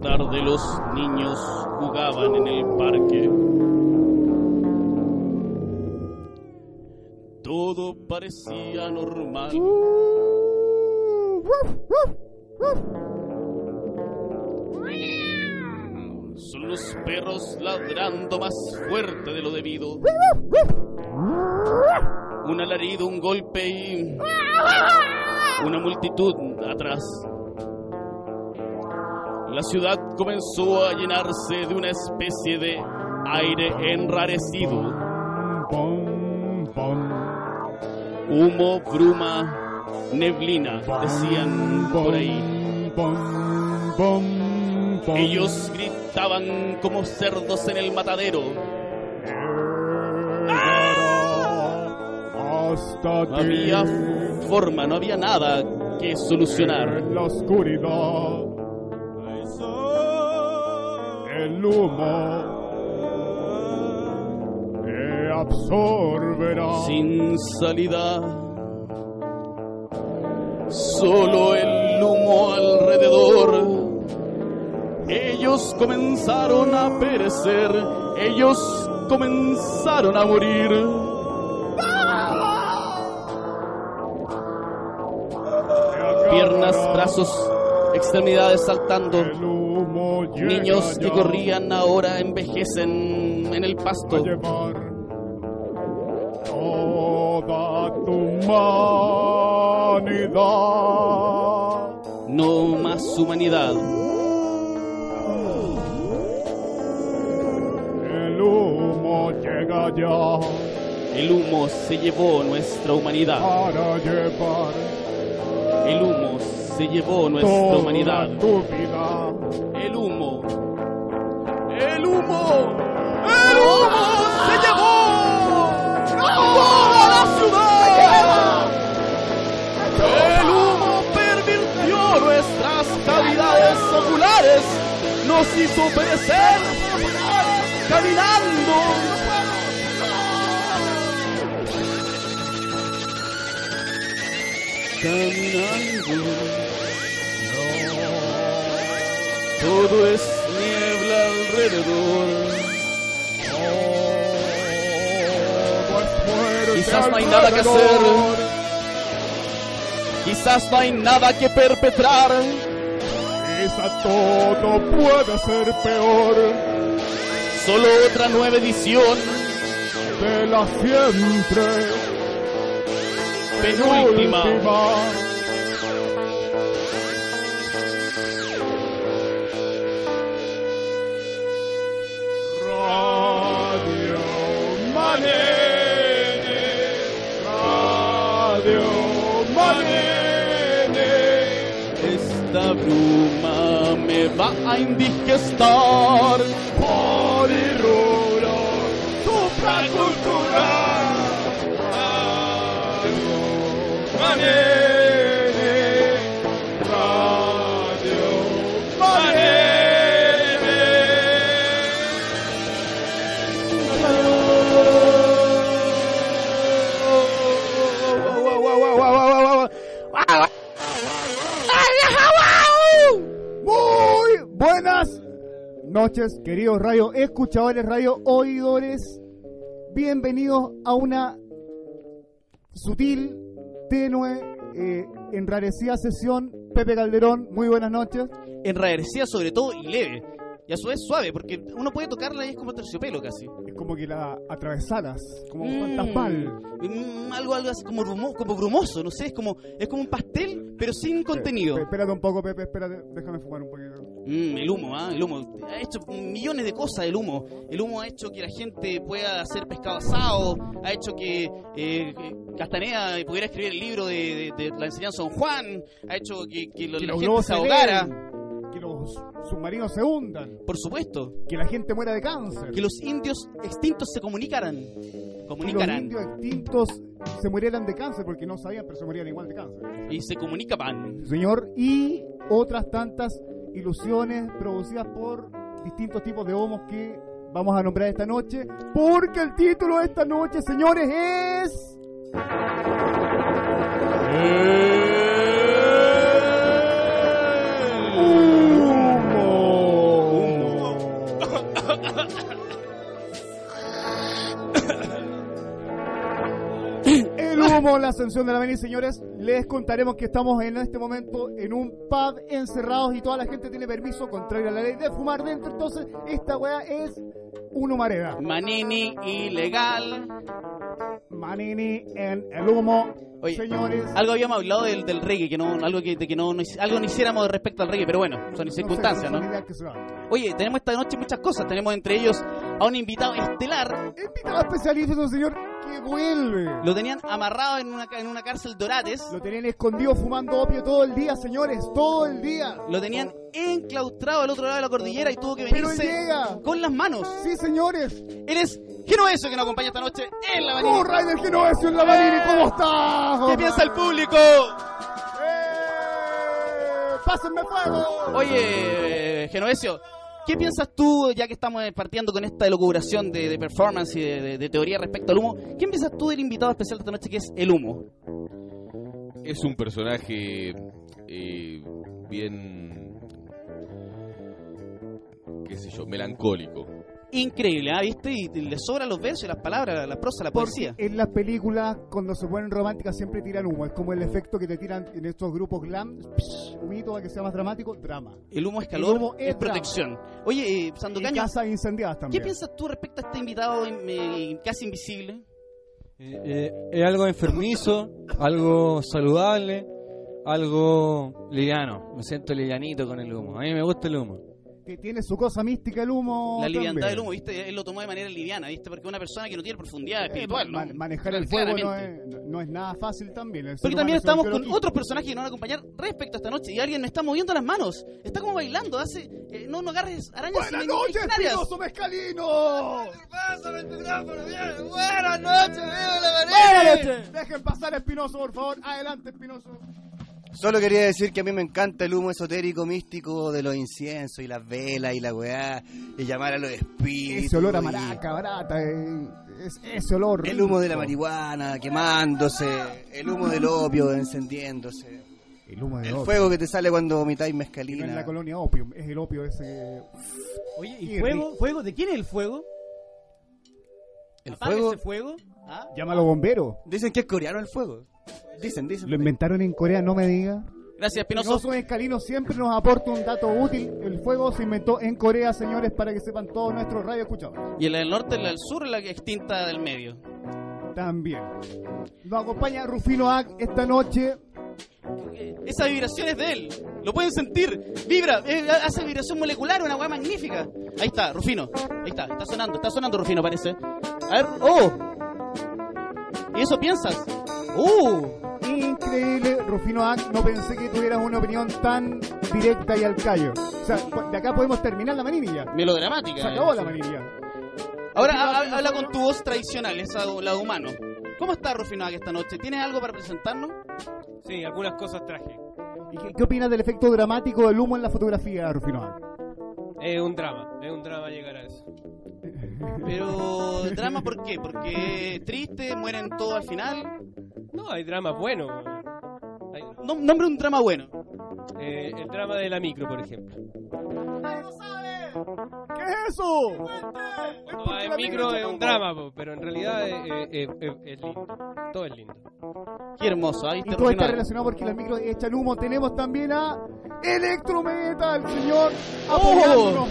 tarde los niños jugaban en el parque. Todo parecía normal. Son los perros ladrando más fuerte de lo debido. Un alarido, un golpe y una multitud atrás. La ciudad comenzó a llenarse de una especie de aire enrarecido. Humo, bruma, neblina, decían por ahí. Ellos gritaban como cerdos en el matadero. No había forma, no había nada que solucionar. la oscuridad, el humo te absorberá. Sin salida, solo el humo alrededor. Ellos comenzaron a perecer, ellos comenzaron a morir. Piernas, brazos, extremidades saltando. Niños que corrían ahora envejecen en el pasto. toda tu humanidad. No más humanidad. El humo llega ya El humo se llevó nuestra humanidad. para llevar El humo se llevó nuestra humanidad. tu vida. Nos hizo perecer caminando. Caminando. Todo es niebla alrededor. Quizás no hay nada que alrededor. Quizás no hay nada que perpetrar. Quizá todo puede ser peor Solo otra nueva edición. de la siempre Penúltima. última. Me va a noches, queridos radio escuchadores, radio oidores. Bienvenidos a una sutil, tenue, eh, enrarecida sesión. Pepe Calderón, muy buenas noches. Enrarecida sobre todo y leve. Y a su vez suave, porque uno puede tocarla y es como terciopelo casi. Es como que la atravesaras, como Mm. fantasmal. Mm, algo, algo así como, grumo- como grumoso, no sé, es como, es como un pastel, pero sin contenido. Pe- espérate un poco, Pepe, espérate, déjame fumar un poquito. Mm, el humo, ¿ah? El humo. Ha hecho millones de cosas el humo. El humo ha hecho que la gente pueda hacer pescado asado, ha hecho que eh, Castaneda pudiera escribir el libro de, de- de la enseñanza de Don Juan, ha hecho que, que Que la gente se ahogara, que los submarinos se hundan, por supuesto. que la gente muera de cáncer, Que los indios extintos se comunicaran. que los indios extintos se murieran de cáncer porque no sabían, pero se morían igual de cáncer. Y se comunicaban. Señor, y otras tantas ilusiones producidas por distintos tipos de homos que vamos a nombrar esta noche, porque el título de esta noche, señores, es... Humo. El humo, la ascensión de la avenida, señores. Les contaremos que estamos en este momento en un pub encerrados y toda la gente tiene permiso, contrario a la ley, de fumar dentro. Entonces, esta weá es una humareda. Manini, ilegal. Manini en el humo. Oye, señores. Algo habíamos hablado del, del reggae, que no, algo que, de que no, no algo no hiciéramos respecto al reggae, pero bueno, son no circunstancias, ¿no? Oye, tenemos esta noche muchas cosas. Tenemos entre ellos a un invitado estelar. Invitado especialista, señor, vuelve. Lo tenían amarrado en una, en una cárcel Dorates. Lo tenían escondido fumando opio todo el día, señores, todo el día. Lo tenían enclaustrado al otro lado de la cordillera y tuvo que Pero venirse llega. con las manos. Sí, señores. Él es Genoveso que nos acompaña esta noche en la ¡Oh, Manini. Rainer Genovesio en la Manini! ¿Cómo estás? ¿Qué piensa el público? ¡Eh! ¡Pásenme fuego! Oye, Genovesio, ¿qué piensas tú, ya que estamos partiendo con esta elucubración de, performance y de teoría respecto al humo? ¿Qué piensas tú del invitado especial de esta noche que es el humo? Es un personaje eh, bien, qué sé yo, melancólico. Increíble, ¿ah? ¿Viste? Y le sobran los versos y las palabras, la prosa, la Porque poesía. en las películas, cuando se ponen románticas, siempre tiran humo. Es como el efecto que te tiran en estos grupos glam. Psh, humito para que sea más dramático, drama. El humo es calor, humo es es protección. Oye, eh, Y Sandocaño, casas incendiadas ¿qué también. piensas tú respecto a este invitado eh, casi invisible? Eh, eh, es algo enfermizo, algo saludable, algo liviano. Me siento livianito con el humo. A mí me gusta el humo. Que tiene su cosa mística el humo. La liviandad también. del humo, ¿viste? Él lo tomó de manera liviana, ¿viste? Porque una persona que no tiene profundidad Eh, espiritual, ¿no? man- manejar el fuego no es, no es nada fácil también. El Porque también estamos con otros personajes que nos van a acompañar respecto a esta noche. Y alguien me está moviendo las manos. Está como bailando. Hace. eh, no, no agarres arañas ¡Buenas noches. Espinoso Mezcalino! Buenas noches, viva la María. Dejen pasar a Espinoso, por favor. Adelante, Espinoso. Solo quería decir que a mí me encanta el humo esotérico místico de los inciensos y las velas y la weá y llamar a los espíritus. Ese olor a y maraca, barata. eh, es, ese olor. El humo de la marihuana quemándose, el humo del opio encendiéndose, El humo el opio. fuego que te sale cuando vomitáis No es mezcalina. la colonia opium, es el opio ese. Oye, ¿y Qué fuego? rico. ¿Fuego? ¿De quién es el fuego? El Apaga fuego, ese fuego? ¿Ah? Llámalo bombero. dicen que es coreano el fuego. Dicen, dicen. Lo inventaron en Corea, no me diga. Gracias, Espinoso. Espinoso Mezcalino siempre nos aporta un dato útil. El fuego se inventó en Corea, señores, para que sepan todos nuestros radio escuchados. Y la del norte, la del sur, la que extinta del medio. También. Nos acompaña Rufino Ack esta noche. Esa vibración es de él. Lo pueden sentir. Vibra. eh, hace vibración molecular, una weá magnífica. Ahí está, Rufino. Ahí está. Está sonando. Está sonando, Rufino, parece. A ver. ¡Oh! ¿Y eso piensas? ¡Uh! Increíble, Rufino Ack. No pensé que tuvieras una opinión tan directa y al callo. O sea, de acá podemos terminar la maninilla. Melodramática. Se acabó eh. la maninilla. Ahora ha- ha- habla con tu voz tradicional, esa la de humano. ¿Cómo está Rufino Ack esta noche? ¿Tienes algo para presentarnos? Sí, algunas cosas traje. ¿Y qué, qué opinas del efecto dramático del humo en la fotografía, Rufino Ack? Es un drama, es un drama llegar a eso. Pero, ¿drama por qué? Porque triste, mueren todos al final. No, hay dramas buenos. Hay- No, nombre un drama bueno. eh, el drama de la micro, por ejemplo. ¿Qué es eso? Va en micro es un drama, po, pero en realidad es, es- es- es lindo. Todo es lindo. Qué hermoso, ahí Y te todo está relacionado porque las micros echan humo. Tenemos también a Electrometal, señor, ¡Oh! apoyándonos.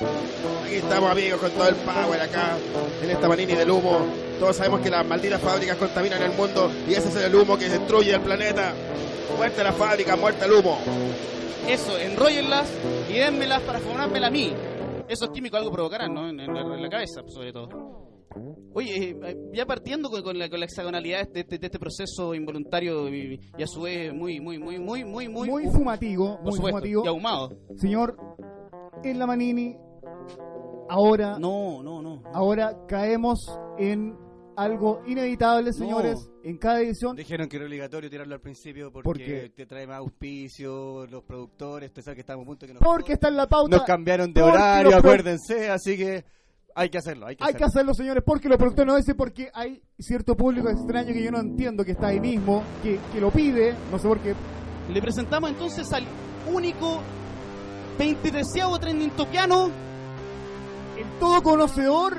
Aquí estamos amigos con todo el power acá en esta manini del humo. Todos sabemos que las malditas fábricas contaminan el mundo y ese es el humo que destruye el planeta. Muerte la fábrica, muerte al humo. Eso, enróllenlas y dénmelas para formármela a mí. Esos químicos algo provocarán, ¿no? En, en la, en la cabeza, sobre todo. Oye, eh, ya partiendo con, con la, con la hexagonalidad de este, de este proceso involuntario y, y a su vez muy, muy, muy, muy, muy, muy, Muy fumativo, muy supuesto, fumativo. y ahumado. Señor, en la Manini, ahora, No, no, no. ahora caemos en algo inevitable, señores, en cada edición. Dijeron que era obligatorio tirarlo al principio porque ¿Por qué? te trae más auspicios, los productores, sabe que estamos a punto de que nos, Porque está en la pauta. nos cambiaron de horario, acuérdense, así que hay que hacerlo, hay que Hay que hacerlo. señores, porque los productores no dicen porque hay cierto público extraño que yo no entiendo que está ahí mismo, que, que lo pide, no sé por qué. Le presentamos entonces al único 23 trending topiano todo conocedor.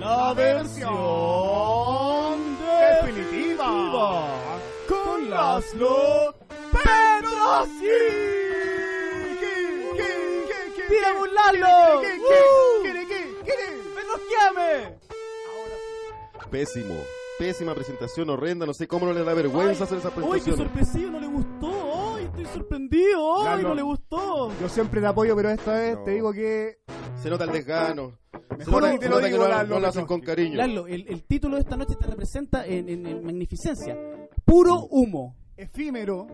La versión definitiva con Laszlo Pedrosi. ¡Tira un Lalo! ¿Qué, ¡Uh! qué, qué, qué, qué, qué? Pésimo. Pésima presentación, horrenda. No sé cómo no le da vergüenza hacer esa ¡Uy, qué presentación. sorpresivo! No le gustó. ¡Ay, estoy sorprendido! ¡Ay, no le gustó! Yo siempre te apoyo, pero esta vez No. te digo que Se nota el desgano. Se Mejor nota, ni te se lo nota digo, que no, Lalo, no lo hacen con cariño. Lalo, el, el título de esta noche te representa en, en- en magnificencia. Puro humo. efímero.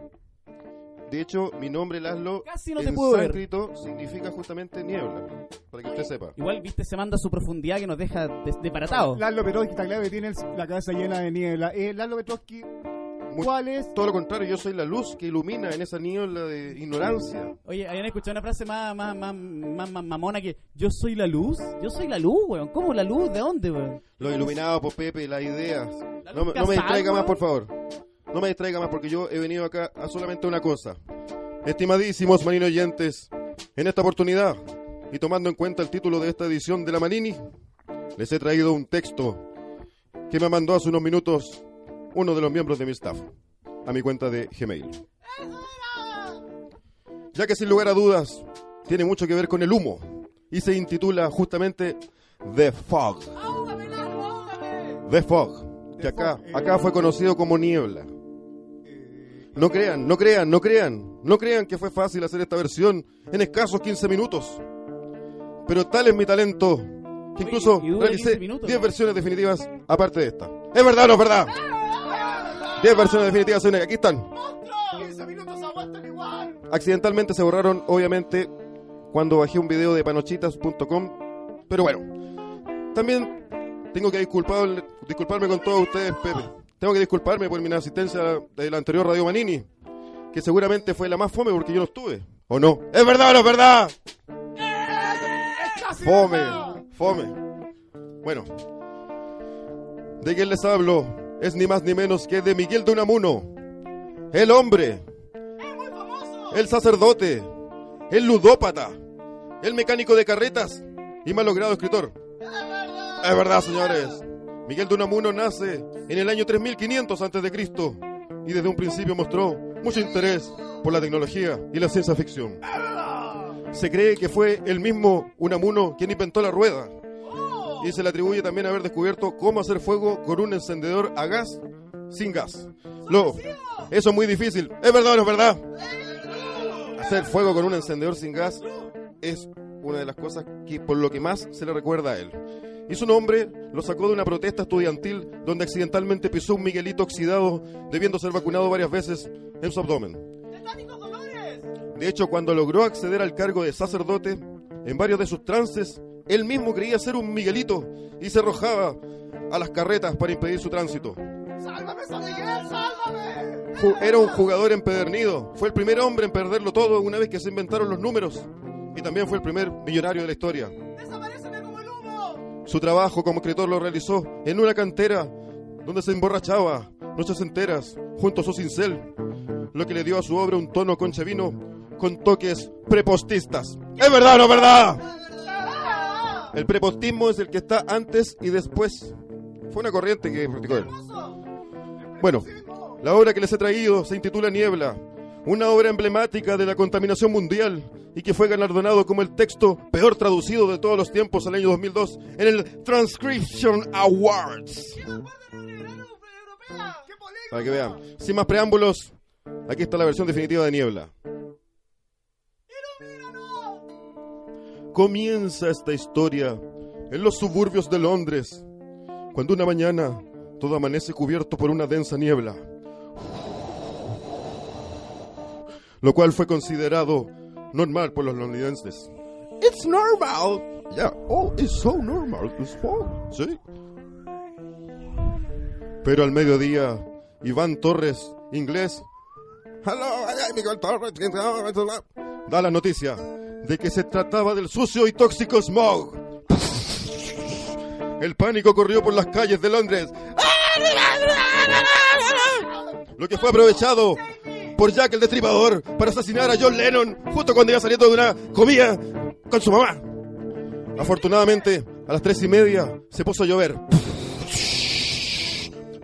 De hecho, mi nombre, Laszlo, Casi no te en ver. sánscrito significa justamente niebla. Para que usted sepa. Igual, viste, se manda a su profundidad que nos deja des- desbaratado. Lalo Petrovsky está claro que tiene la cabeza llena de niebla. Eh, Lalo Petrovsky, ¿cuál es? Todo lo contrario, yo soy la luz que ilumina en esa niebla de ignorancia. Oye, habían escuchado una frase más, más, más, más, más mamona que yo soy la luz. Yo soy la luz, weón. ¿Cómo la luz? ¿De dónde, weón? Los iluminados por Pepe, las ideas. La No, no me distraiga más, por favor. No me distraiga más porque yo he venido acá a solamente una cosa. Estimadísimos Manini oyentes, en esta oportunidad y tomando en cuenta el título de esta edición de la Manini, les he traído un texto que me mandó hace unos minutos uno de los miembros de mi staff a mi cuenta de Gmail. Ya que sin lugar a dudas tiene mucho que ver con el humo y se intitula justamente The Fog. The Fog, que acá, acá fue conocido como niebla. No crean, no crean, no crean, no crean que fue fácil hacer esta versión en escasos 15 minutos. Pero tal es mi talento que Oye, incluso dura realicé 15 minutos, 10 ¿no? versiones definitivas aparte de esta. ¿Es verdad o no es verdad? 10 versiones definitivas, aquí están. 15 minutos igual. Accidentalmente se borraron, obviamente, cuando bajé un video de panochitas.com. Pero bueno, también tengo que disculpar, disculparme con todos ustedes, Pepe. Tengo que disculparme por mi inasistencia de la anterior Radio Manini, que seguramente fue la más fome porque yo no estuve. ¿O no? ¿Es verdad o no es verdad? Fome, fome. Bueno, de quién les hablo es ni más ni menos que de Miguel de Unamuno, el hombre el sacerdote, el ludópata, el mecánico de carretas y malogrado escritor. Es verdad, señores. Miguel de Unamuno nace en el año 3500 a.C. y desde un principio mostró mucho interés por la tecnología y la ciencia ficción. Se cree que fue el mismo Unamuno quien inventó la rueda y se le atribuye también haber descubierto cómo hacer fuego con un encendedor a gas sin gas. Lo, eso es muy difícil. ¿Es verdad es verdad? Hacer fuego con un encendedor sin gas es una de las cosas que por lo que más se le recuerda a él. Y su nombre lo sacó de una protesta estudiantil donde accidentalmente pisó un Miguelito oxidado debiendo ser vacunado varias veces en su abdomen. De hecho, cuando logró acceder al cargo de sacerdote, en varios de sus trances, él mismo creía ser un Miguelito y se arrojaba a las carretas para impedir su tránsito. Era un jugador empedernido. Fue el primer hombre en perderlo todo una vez que se inventaron los números. Y también fue el primer millonario de la historia. Su trabajo como escritor lo realizó en una cantera donde se emborrachaba noches enteras junto a su cincel, lo que le dio a su obra un tono conchevino con toques prepostistas. ¿Es verdad o no es verdad? El prepostismo es el que está antes y después. Fue una corriente que practicó él. Bueno, la obra que les he traído se intitula Niebla, una obra emblemática de la contaminación mundial y que fue galardonado como el texto peor traducido de todos los tiempos al año 2002 en el Transcription Awards. Para que vean. Sin más preámbulos, aquí está la versión definitiva de Niebla. Comienza esta historia en los suburbios de Londres, cuando una mañana todo amanece cubierto por una densa niebla, lo cual fue considerado normal por los londinenses. It's normal. Yeah, oh, it's so normal. It's fog. Sí. Pero al mediodía, Iván Torres, inglés, da la noticia de que se trataba del sucio y tóxico smog. El pánico corrió por las calles de Londres. Lo que fue aprovechado por Jack el Destripador para asesinar a John Lennon justo cuando iba saliendo de una comida con su mamá. Afortunadamente, a las tres y media se puso a llover.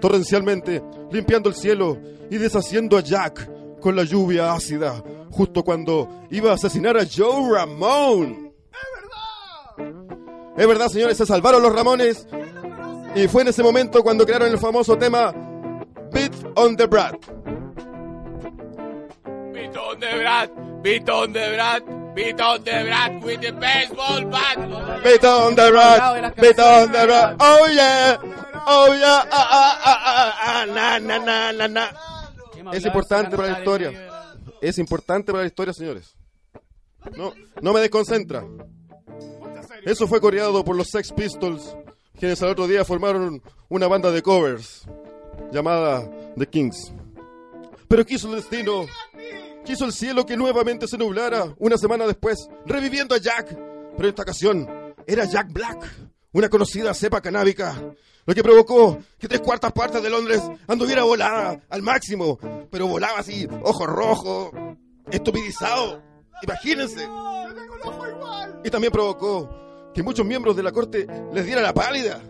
Torrencialmente, limpiando el cielo y deshaciendo a Jack con la lluvia ácida, justo cuando iba a asesinar a Joe Ramón. ¡Es verdad! Es verdad, señores, se salvaron los Ramones. Y fue en ese momento cuando crearon el famoso tema Beat on the Brat. Beat on the brat, beat on the brat, beat on the brat with the baseball bat. Beat on the Brat, beat on the Brat. Oh yeah, oh yeah, ah, ah, ah, ah, ah, na, na, na, na, na. Es importante para la historia. Es importante para la historia, señores. No, no me desconcentra. Eso fue coreado por los Sex Pistols, quienes al otro día formaron una banda de covers llamada The Kings. Pero quiso el destino, quiso el cielo que nuevamente se nublara una semana después, reviviendo a Jack. Pero en esta ocasión era Jack Black, una conocida cepa canábica, lo que provocó que tres cuartas partes de Londres anduviera volada al máximo, pero volaba así, ojo rojo, estupidizado. Imagínense. Y también provocó que muchos miembros de la corte les diera la pálida.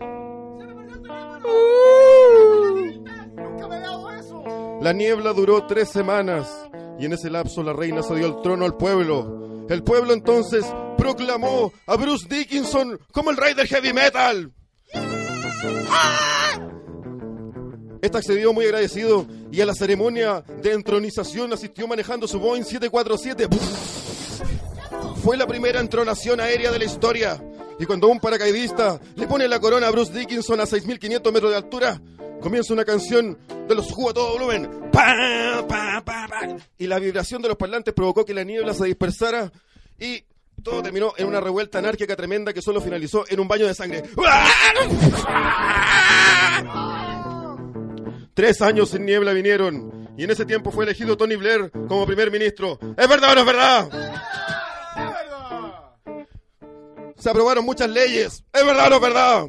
La niebla duró tres semanas y en ese lapso la reina se dio el trono al pueblo. El pueblo entonces proclamó a Bruce Dickinson como el rey del heavy metal. Este accedió muy agradecido y a la ceremonia de entronización asistió manejando su Boeing 747. Fue la primera entronación aérea de la historia. Y cuando un paracaidista le pone la corona a Bruce Dickinson a 6.500 metros de altura, comienza una canción de los jugos a todo volumen. Pa, pa, pa, pa. Y la vibración de los parlantes provocó que la niebla se dispersara y todo terminó en una revuelta anárquica tremenda que solo finalizó en un baño de sangre. Tres años sin niebla vinieron y en ese tiempo fue elegido Tony Blair como primer ministro. ¿Es verdad o no es verdad? Se aprobaron muchas leyes. ¿Es verdad o no es verdad?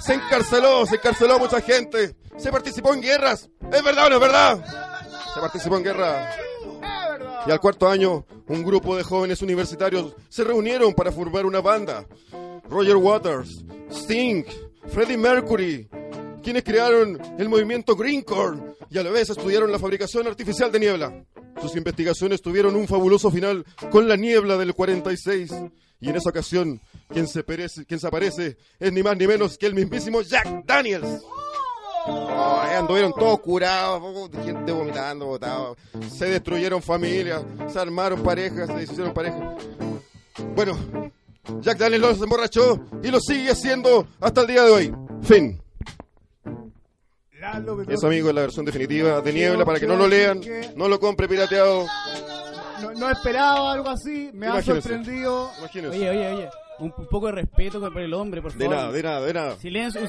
Se encarceló, se encarceló a mucha gente. Se participó en guerras. ¿Es verdad o no es verdad? Se participó en guerra. Y al cuarto año, un grupo de jóvenes universitarios se reunieron para formar una banda. Roger Waters, Sting, Freddie Mercury, quienes crearon el movimiento Greencore y a la vez estudiaron la fabricación artificial de niebla. Sus investigaciones tuvieron un fabuloso final con la niebla del 46. Y en esa ocasión, quien se, perece- quien se aparece es ni más ni menos que el mismísimo Jack Daniels. Ay, anduvieron todos curados, oh, gente vomitando, botado. Se destruyeron familias, se armaron parejas, se deshicieron parejas. Bueno, Jack Daniels los emborrachó y lo sigue haciendo hasta el día de hoy. Fin. Eso, amigo, es la versión definitiva de Niebla para que no lo lean, no lo compre pirateado. No, no esperaba algo así, me ha Imagínese. sorprendido. Imagínense. Oye, oye, oye. Un, un poco de respeto por el hombre, por De favor. nada, de nada, de nada. Silencio. un-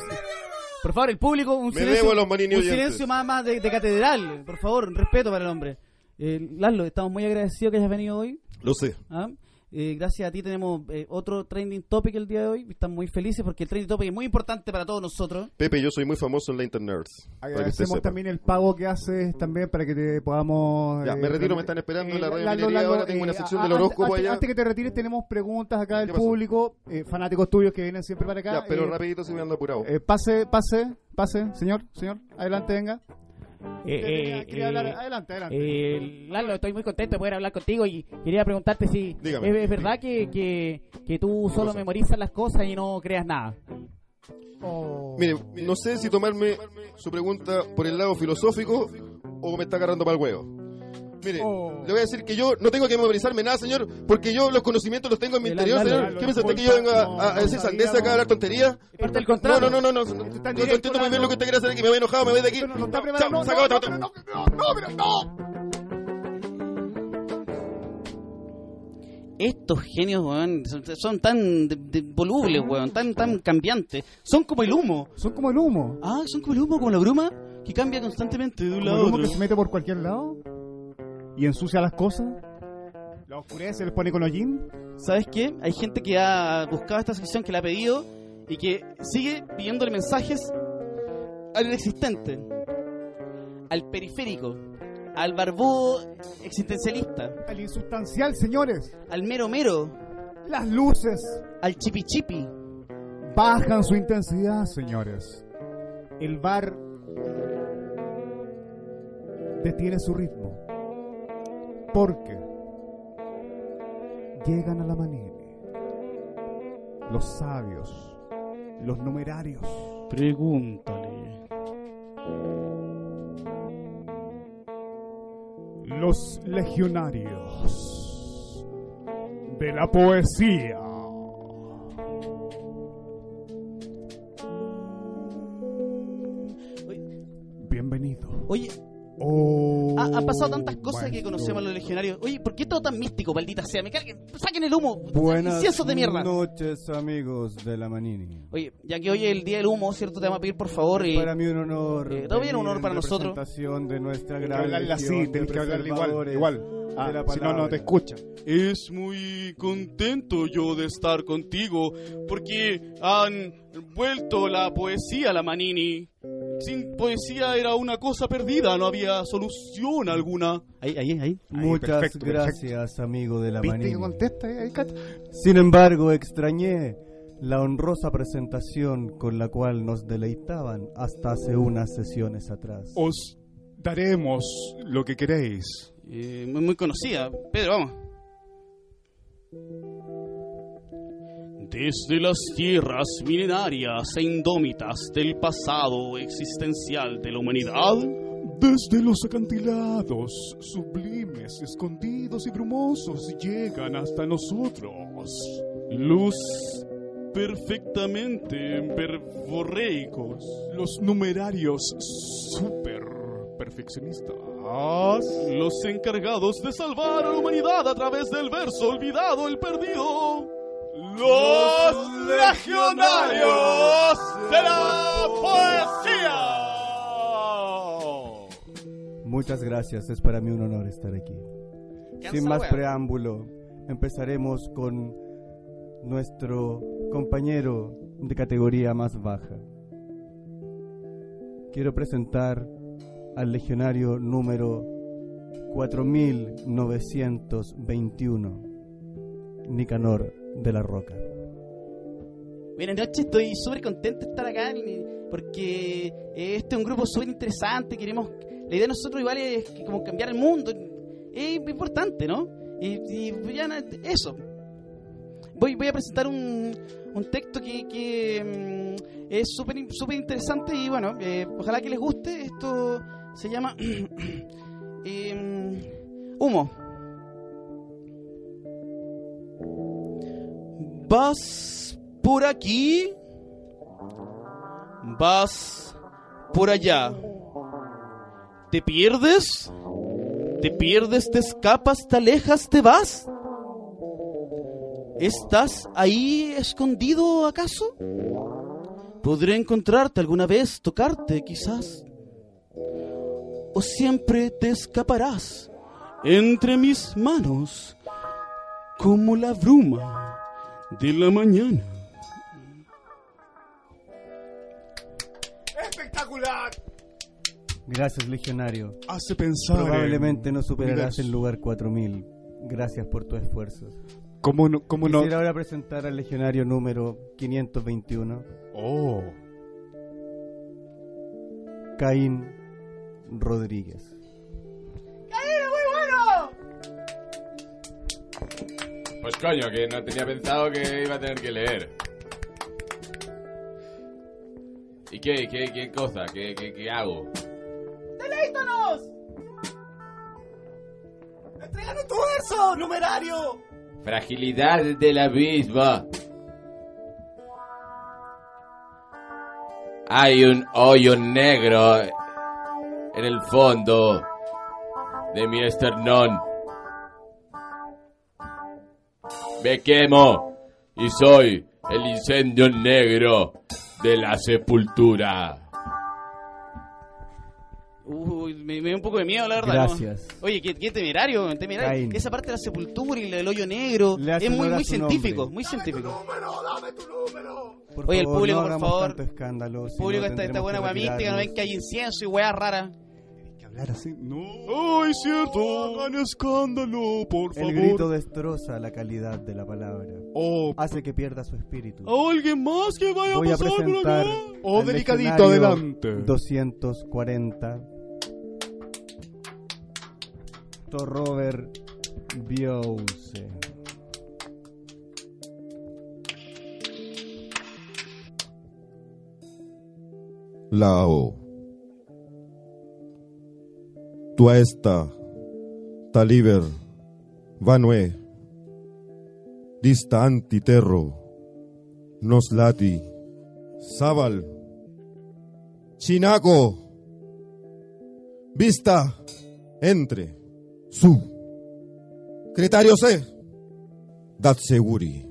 Por favor, el público, un Me silencio. a los un oyentes. silencio más, más de, de catedral. Por favor, respeto para el hombre. Eh, Lalo, estamos muy agradecidos que hayas venido hoy. Lo sé. ¿ah? Eh, gracias a ti tenemos eh, otro trending topic el día de hoy. Estamos muy felices porque el trending topic es muy importante para todos nosotros. Pepe, yo soy muy famoso en la internet. Agradecemos también el pago que haces también para que te podamos... Ya, eh, me retiro, rem- me están esperando en la Eh, radio Lalo, minería Lalo, ahora, tengo una eh, sección del antes- horóscopo antes, allá. Antes que te retires tenemos preguntas acá del público, eh, fanáticos tuyos que vienen siempre para acá. Ya, pero Eh, rapidito si me ando apurado. eh, pase, pase, pase, señor, señor, adelante, venga. Eh, eh, quería eh, hablar- adelante, adelante. Eh, Lalo, estoy muy contento de poder hablar contigo y quería preguntarte si Dígame. es, es verdad que, que, que tú solo memorizas las cosas y no creas nada. Oh. Mire, no sé si tomarme su pregunta por el lado filosófico o me está agarrando para el huevo. Mire, Oh. le voy a decir que yo no tengo que memorizarme nada, señor, porque yo los conocimientos los tengo en mi El interior, señor. Lalo, ¿Qué piensa usted que yo vengo a, a- a decir no sandeces acá, a hablar tonterías? Parte del No, contrato. no, no, no, no, no, entiendo muy bien lo que usted quiere hacer, que me voy enojado, me voy de aquí. No, no, No, chao, no, no, no, no, pero no. Estos genios, weón, son, tan de- de- volubles, weón, tan, tan cambiantes. Son como el humo. Son como el humo. Ah, son como el humo, como la bruma, que cambia constantemente de un lado el a humo otro. que se mete por cualquier lado y ensucia las cosas. La oscurece, le pone con hollín. ¿Sabes qué? Hay gente que ha buscado esta sección, que la ha pedido y que sigue pidiéndole mensajes al inexistente, al periférico, al barbudo existencialista, Al insustancial, señores. al mero mero, Las luces al chipi chipi. bajan su intensidad, señores. El bar detiene su ritmo. Porque llegan a la manini los sabios, los numerarios, Pregúntale. los legionarios de la poesía. Pasado tantas cosas que maestro. conocemos a los legionarios. Oye, ¿por qué todo tan místico, maldita sea? Me carguen, saquen el humo. Buenas de mierda. noches, amigos de la Manini. Oye, ya que hoy es el día del humo, ¿cierto? Te vamos a pedir por favor. eh, Para mí un honor. eh, también un honor para nosotros. de nuestra que gran hablarle así, tenés que hablarle igual, igual. Ah, si no, no te escucha. Es muy contento yo de estar contigo porque han vuelto la poesía a la Manini. Sin poesía era una cosa perdida, no había solución alguna. Ahí, ahí, ahí. Muchas perfecto, gracias, amigo de la ¿Viste Manini. que contesta? ahí? Sin embargo, extrañé la honrosa presentación con la cual nos deleitaban hasta hace unas sesiones atrás. Os daremos lo que queréis. Eh, muy, muy conocida. Pedro, vamos. Desde las tierras milenarias e indómitas del pasado existencial de la humanidad, Desde los acantilados, sublimes, escondidos y brumosos, llegan hasta nosotros. luz perfectamente verborreicos, Los numerarios super perfeccionistas. los encargados de salvar a la humanidad a través del verso olvidado, el perdido. Los legionarios de la poesía. Muchas gracias, es para mí un honor estar aquí. Sin más preámbulo, empezaremos con nuestro compañero de categoría más baja. Quiero presentar al legionario número 4921, Nicanor de la Roca. Buenas noches, estoy súper contento de estar acá porque eh, este es un grupo súper interesante. Queremos, la idea de nosotros igual es como cambiar el mundo. Es importante, ¿no? Y, ya eso. Voy, voy a presentar un, un texto que, que, mm, es súper súper interesante y bueno, eh, ojalá que les guste. Esto se llama em, Humo. ¿Vas por aquí? ¿Vas por allá? ¿Te pierdes? ¿Te pierdes, te escapas, te alejas, te vas? ¿Estás ahí escondido acaso? ¿Podré encontrarte alguna vez, tocarte quizás? ¿O siempre te escaparás entre mis manos como la bruma de la mañana? ¡Espectacular! Gracias, legionario. Hace pensar. Probablemente no superarás el lugar 4000. Gracias por tu esfuerzo. ¿Cómo no? ¿Cómo no? Quisiera ahora presentar al legionario número 521, Oh. Caín Rodríguez. Pues coño, que no tenía pensado que iba a tener que leer. ¿Y qué, qué, qué cosa? ¿Qué, qué, qué hago? ¡Entréganos tu verso, numerario! Fragilidad de la misma. Hay un hoyo negro en el fondo de mi esternón. Me quemo y soy el incendio negro de la sepultura. Uy, me, da un poco de miedo, la verdad. Gracias. Oye, qué, temerario, temerario. Esa parte de la sepultura y el hoyo negro es muy, muy científico, muy científico. Tu número, dame tu número. Oye, el público, por favor. Escándalo, el público, esta, esta buena weá mística, no ven que hay incienso y weá rara hablar así. No. ¡Ay, cierto! ¡Hagan escándalo, por favor! El grito destroza la calidad de la palabra. Oh. Hace que pierda su espíritu. ¿Alguien más que vaya Voy a pasar a presentar Oh, delicadito, adelante. 240. Robert Biose. Lao tuesta, taliber, vanue, dista antiterro, noslati, sabal, chinaco, vista, entre, su, cretario se, dat seguri.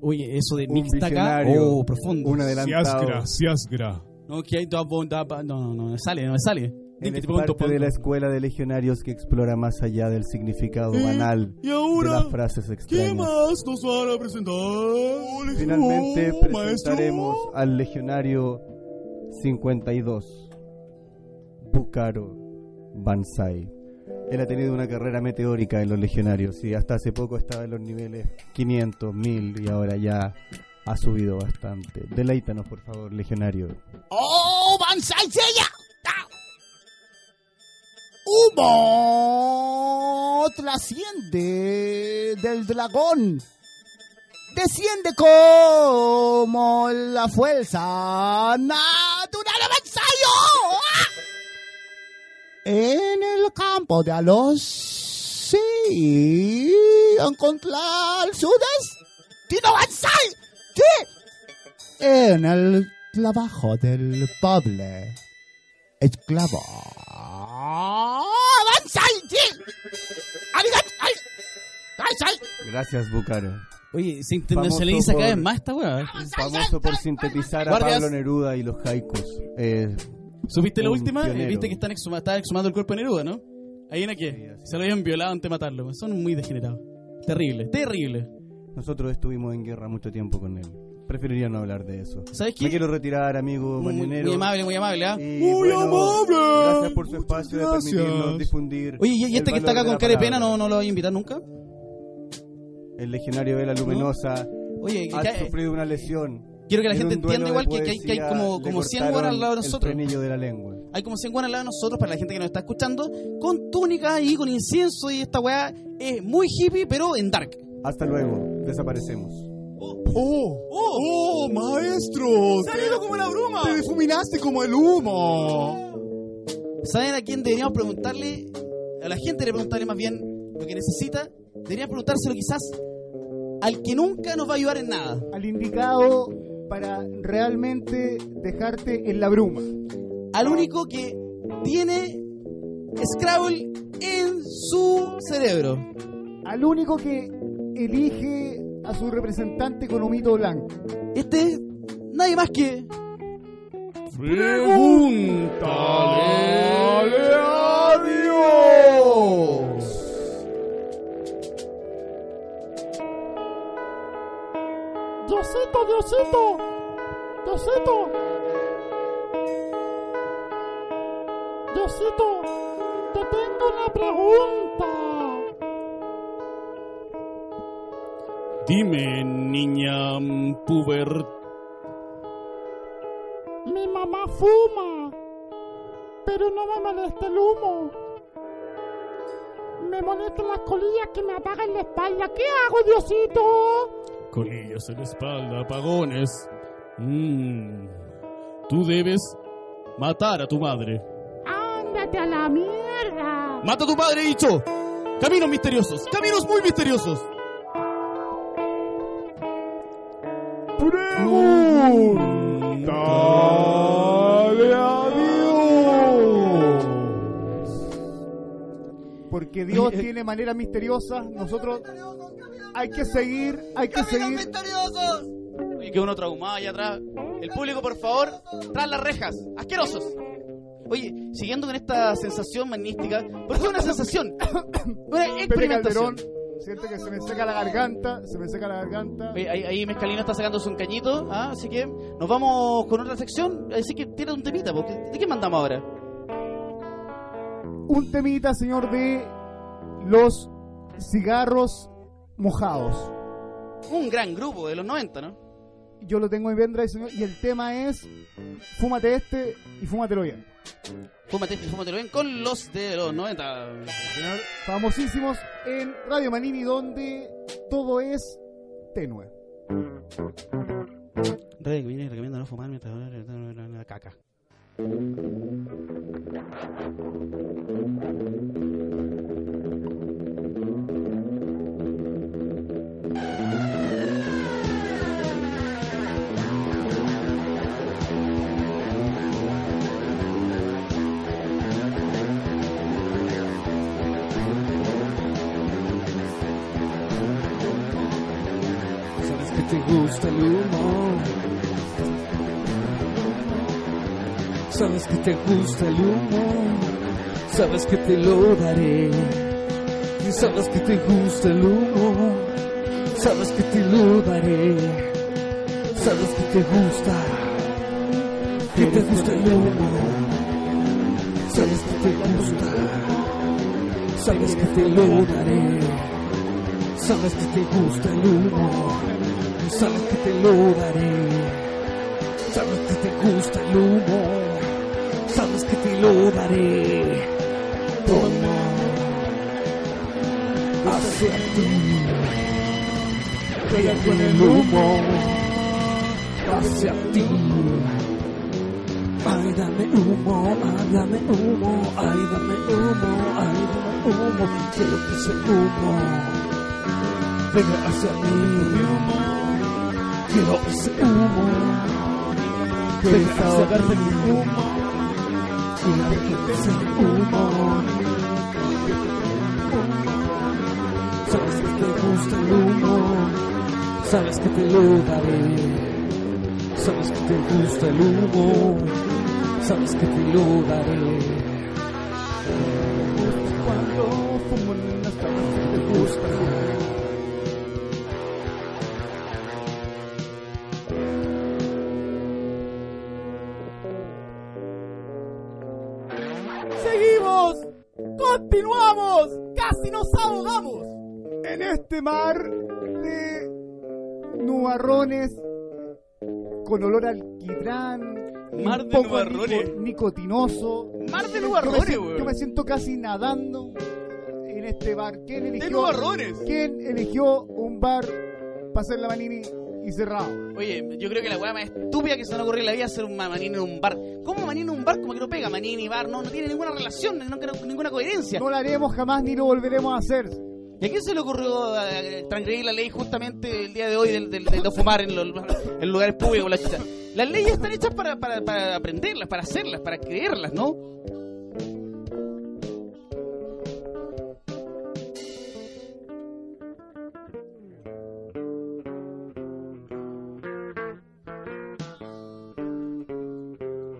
Oye, eso de mixta acá, oh, profundo. Un adelantado. Siasgra, siasgra. No, que hay no, no, no me sale, no me sale. Él es parte de la escuela de legionarios que explora más allá del significado banal ¿Y ahora, de las frases extrañas. ¿Qué más nos van a presentar? Finalmente oh, presentaremos maestro. al legionario 52, Bukaro Bansai. Él ha tenido una carrera meteórica en los legionarios y hasta hace poco estaba en los niveles 500, 1000 y ahora ya ha subido bastante. Deleítanos, por favor, legionario. ¡Oh, Bansai Seiya! Humo trasciende del dragón. Desciende como la fuerza natural avanzayo. En el campo de Alos, sí, encontrar su destino Bansai. Sí, en el trabajo del pobre esclavo. ¡Avanzai! ¡Sí! Gracias, Bucaro. Oye, se internacionaliza cada vez más esta weá. Famoso por sintetizar a. Pablo Neruda y los haikus. Eh, ¿Supiste la última? Eh, pionero. Viste que están exhumando el cuerpo de Neruda, ¿no? Ahí en aquí. Se lo habían violado antes de matarlo. Son muy degenerados. Terrible, terrible. Nosotros estuvimos en guerra mucho tiempo con él. Preferiría no hablar de eso. ¿Sabes qué? Me quiero retirar, amigo Muy, mañanero. muy amable, muy amable, ¿ah? Y Muy bueno, amable. Gracias por su Muchas espacio gracias. de permitirnos difundir. Oye, ¿y este que está acá con cara de pena no, no lo voy a invitar nunca? El legionario de la luminosa Oye, ha que- sufrido una lesión. quiero que la En gente entienda igual que, que hay, que hay poesía como, como 100 cortaron guanas al lado de nosotros. El de la lengua. Hay como 100 guanas al lado de nosotros para la gente que nos está escuchando, con túnicas y con incienso y esta weá es muy hippie, pero en dark. Hasta luego. Desaparecemos. ¡Oh! ¡Oh, maestro! ¡Se ha ido como la bruma! ¡Te difuminaste como el humo! ¿Saben a quién deberíamos preguntarle? A la gente le preguntarle más bien lo que necesita. Deberíamos preguntárselo quizás al que nunca nos va a ayudar en nada. Al indicado para realmente dejarte en la bruma. Al único que tiene Scrabble en su cerebro. Al único que elige a su representante con humito blanco. Este es nadie más que ¡Pregúntale a Dios! Diosito, Diosito, Diosito. Diosito, te tengo una pregunta. Dime, niña puber... Mi mamá fuma, pero no me molesta el humo. Me molestan las colillas que me apagan la espalda. ¿Qué hago, Diosito? Colillas en la espalda, apagones. Mm. Tú debes matar a tu madre. Ándate a la mierda. ¡Mata a tu padre, dicho! Caminos misteriosos, caminos muy misteriosos. Pregúntale a Dios. Porque Dios tiene maneras misteriosas. Nosotros hay que seguir, hay que seguir. misteriosos! Y que uno traumado allá atrás. El público, por favor, tras las rejas. ¡Asquerosos! Oye, siguiendo con esta sensación magnífica, porque es una sensación, una Pepe experimentación. Calderón, siento que se me seca la garganta, se me seca la garganta. Oye, ahí, ahí Mezcalino está sacándose un cañito, ¿ah? así que nos vamos con otra sección. Así que tira un temita, porque ¿de qué mandamos ahora? Un temita, señor, de los cigarros mojados. Un gran grupo de los 90, ¿no? Yo lo tengo en pendrive, señor, y el tema es fúmate este y fúmatelo bien. Fúmate, fúmatelo bien con los de los 90. Señor, famosísimos en Radio Manini, donde todo es tenue. Radio que viene recomienda no fumar mientras la caca. Sabes que te gusta el humo. Sabes que te lo daré. Y sabes que te gusta el humo. Sabes que te lo daré. Sabes que te gusta. Que te gusta el humo. Sabes que te gusta. Sabes que te lo daré. Sabes que te gusta el humo, sabes que te lo daré. Sabes que te gusta el humo, sabes que te lo daré. Toma, hacia ti. Pega con el humo, hacia ti. Ay, dame humo, ay, dame humo, ay, dame humo, ay, dame humo. Quiero que ese humo venga hacia mí. Quiero humo. Venga a sacarte mi humo. Quiero ese humo. Sabes que te gusta el humo. Sabes que te lo daré. Sabes que te gusta el humo. Sabes que te lo daré. Este mar de nubarrones con olor a alquitrán, Mar un de poco nubarrones. nico- nicotinoso. Mar de nubarrones, yo me siento casi nadando en este bar. ¿Quién De eligió. ¿quién eligió un bar para hacer la manini y cerrado? Oye, yo creo que la weá más estúpida que se me ocurrió en la vida es hacer un ma- manini en un bar. ¿Cómo manini en un bar? Como que no pega. Manini y bar no, no tiene ninguna relación, no, no- ninguna coherencia. No lo haremos jamás ni lo volveremos a hacer. ¿Y a quién se le ocurrió eh, transgredir la ley justamente el día de hoy de no fumar en, los, en lugares públicos? La chucha? Las leyes están hechas para, para, para aprenderlas, para hacerlas, para creerlas, ¿no?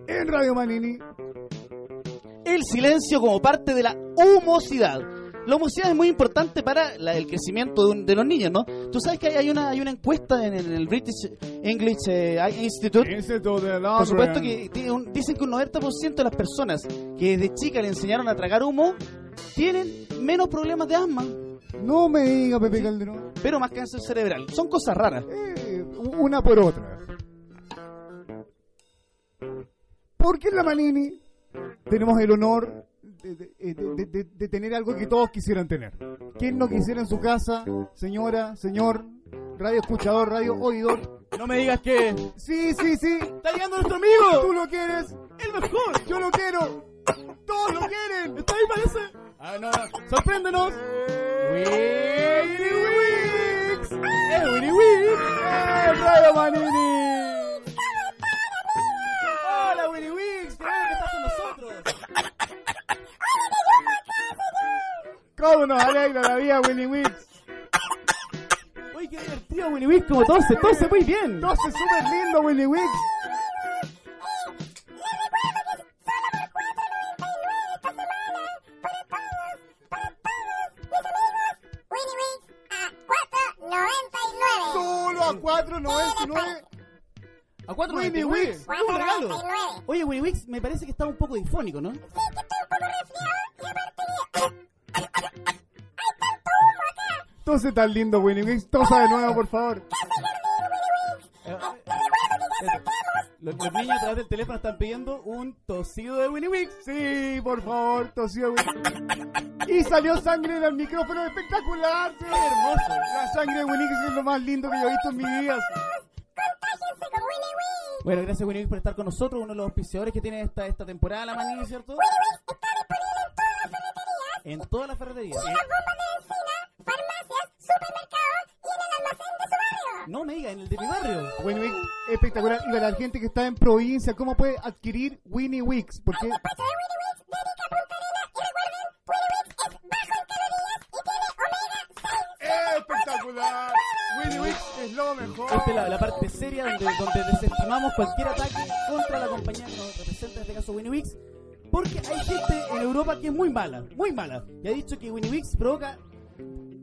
En Radio Manini, El silencio como parte de la humosidad. La humosidad es muy importante para la- el crecimiento de, un- de los niños, ¿no? Tú sabes que hay, hay una, hay una encuesta en, el- en el British English eh, Institute Por supuesto que tiene un- dicen que un 90% de las personas que desde chica le enseñaron a tragar humo tienen menos problemas de asma, No me diga Pepe Calderón. pero más cáncer cerebral. Son cosas raras. Eh, una por otra. Porque en la Manini tenemos el honor de, de- de- de- de tener algo que todos quisieran tener. ¿Quién no quisiera en su casa, señora, señor, radio escuchador, radio oidor? No me digas que Sí, sí, sí. está llegando nuestro amigo. Tú lo quieres. El mejor. Yo lo quiero. Todos lo quieren. Está ahí parece. Ah, no, no. Sorpréndenos. Winnie Wix. Eh, Winnie Wix. ¡Eh, Radio Manini! ¿Cómo nos alegra la vida, Winnie Wix? Uy, qué divertido, Winnie Wix, como tose, tose muy bien. Tose súper lindo, Wix. Solo a 4.99. A 4 Winnie Wix. Es un regalo. Oye, Winnie Wix, me parece que está un poco difónico, ¿no? Tose tan lindo, Winnie Wix. Tosa de nuevo, por favor. Los, los niños a través del teléfono están pidiendo un tosido de Winnie Wix. Sí, por favor, tosió. Winnie. Y salió sangre del micrófono espectacular. sí. hermoso. La sangre de Winnie Wix es lo más lindo que yo he visto en mi vida. Bueno, gracias Winnie Wix por estar con nosotros, uno de los auspiciadores que tiene esta, esta temporada la manini, ¿cierto? En todas las ferreterías. No me diga, en el de mi barrio. Winnie Wix, espectacular. Y para la gente que está en provincia, ¿cómo puede adquirir Winnie Wix? Porque espectacular. Winnie Wix es lo mejor. Esta es la, la parte seria donde, donde desestimamos cualquier ataque contra la compañía que nos representa, en este caso Winnie Wix. Porque hay gente en Europa que es muy mala, muy mala. Y ha dicho que Winnie Wix provoca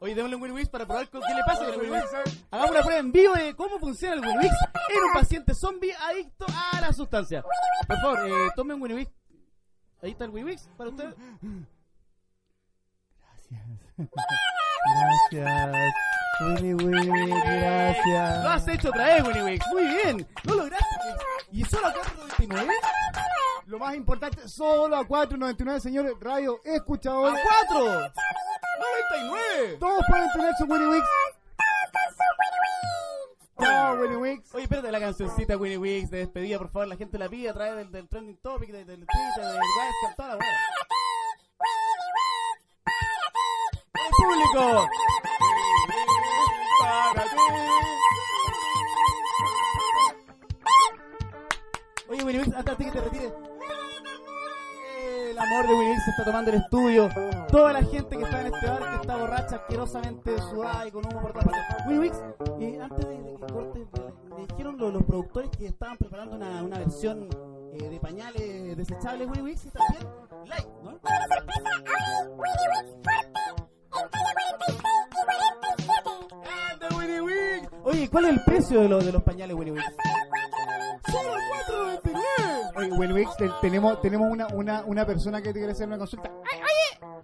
Oye, démosle un Winnie Wix para probar con- qué le pasa con el Winnie Wix. Hagamos una prueba en vivo de cómo funciona el Winnie Wix en un paciente zombie adicto a la sustancia. Por favor, eh, tome un Winnie Wix. Ahí está el Winnie Wix para usted. Gracias. Winnie Winnie, gracias. Lo has hecho otra vez, Winnie Wix. Muy bien. Lo lograste. ¿Y solo a 4.99? Lo más importante, solo a 4.99, señores. Radio, ¡A escuchadores. 4! ¡99! Todos pueden tener su Winnie Wix. Chao, Winnie Wix. Oye, espérate la cancioncita Winnie Wix de despedida, por favor. La gente la pide a través del, del trending topic, del, del Twitter, del webcam, toda la weá. ¡El público! Para ti. Oye, Winnie Wix, antes de que te retires. El amor de Wix se está tomando el estudio. Toda la gente que está en este bar que está borracha, asquerosamente sudada y con humo por todas partes. Winnie Wix, eh, antes de, de que cortes, me, dijeron los, los productores que estaban preparando una, una versión eh, de pañales desechables Wix y también light, ¿no? Oye, ¿cuál es el precio de, los de los pañales Wix? ¡Solo 4.99! Oye, Winnie Wix, te- tenemos, tenemos una, una, una persona que te quiere hacer una consulta.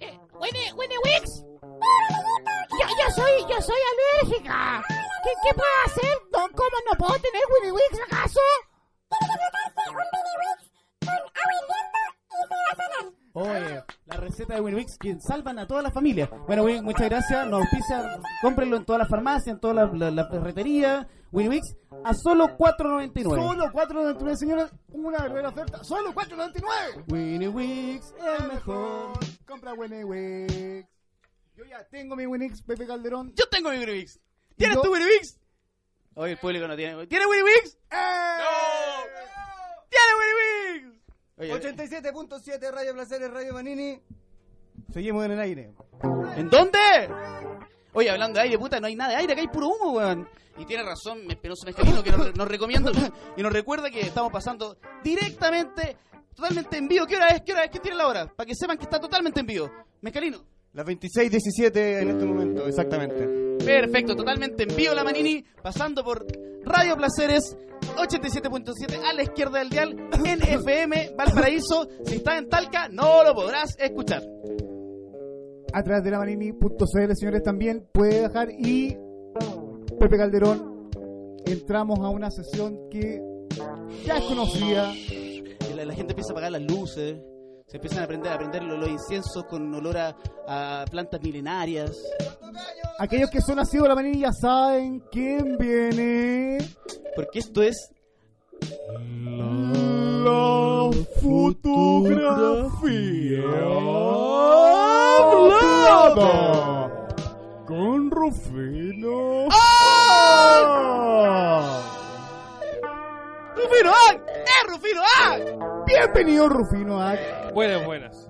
Eh, Winnie, Winnie Wix. Yo, yo soy, yo soy alérgica. ¿Qué, qué puedo hacer? No, ¿Cómo no puedo tener Winnie Wix acaso? Receta de que salvan a toda la familia. Bueno, Winnie, muchas gracias. Nos auspicia, cómprenlo en todas las farmacias, en todas las la, la ferreterías. A solo 4.99. Solo 4.99, señores. Una verdadera oferta. Solo 4.99. Winnie Wix es mejor. Compra Winnie Wix. Yo ya tengo mi Winnie Wix, Pepe Calderón. Yo tengo mi Winnie Wix. ¿Tienes tu Winnie Wix? Oye, el público no tiene. ¿Tiene Winnie Wix? ¡Eh! ¡Tiene Winnie Wix! Oye, 87.7 Radio Placeres, Radio Manini. Seguimos en el aire. ¿En dónde? Oye, hablando de aire, puta, no hay nada de aire, acá hay puro humo, weón. Y tiene razón Espinosa Mezcalino que nos, nos recomienda y nos recuerda que estamos pasando directamente, totalmente en vivo. ¿Qué hora es? ¿Qué hora es? ¿Qué tiene la hora? Para que sepan que está totalmente en vivo. Mezcalino. Las 26.17 en este momento, exactamente. Perfecto, totalmente en vivo la Manini, pasando por Radio Placeres 87.7 a la izquierda del dial en FM Valparaíso. Si estás en Talca, no lo podrás escuchar. A través de la manini.cl, señores, también puede dejar. Y Pepe Calderón, entramos a una sesión que ya es conocida. La, la gente empieza a apagar las luces, se empiezan a prender, a prender los, los inciensos con olor a, a plantas milenarias. Aquellos que son nacidos de la manini ya saben quién viene. Porque esto es La fotografía hablada con Rufino. ¡Ah! ¡Rufino Ack! ¡Eh, Rufino Ack! Bienvenido, Rufino Ack. Buenas, buenas.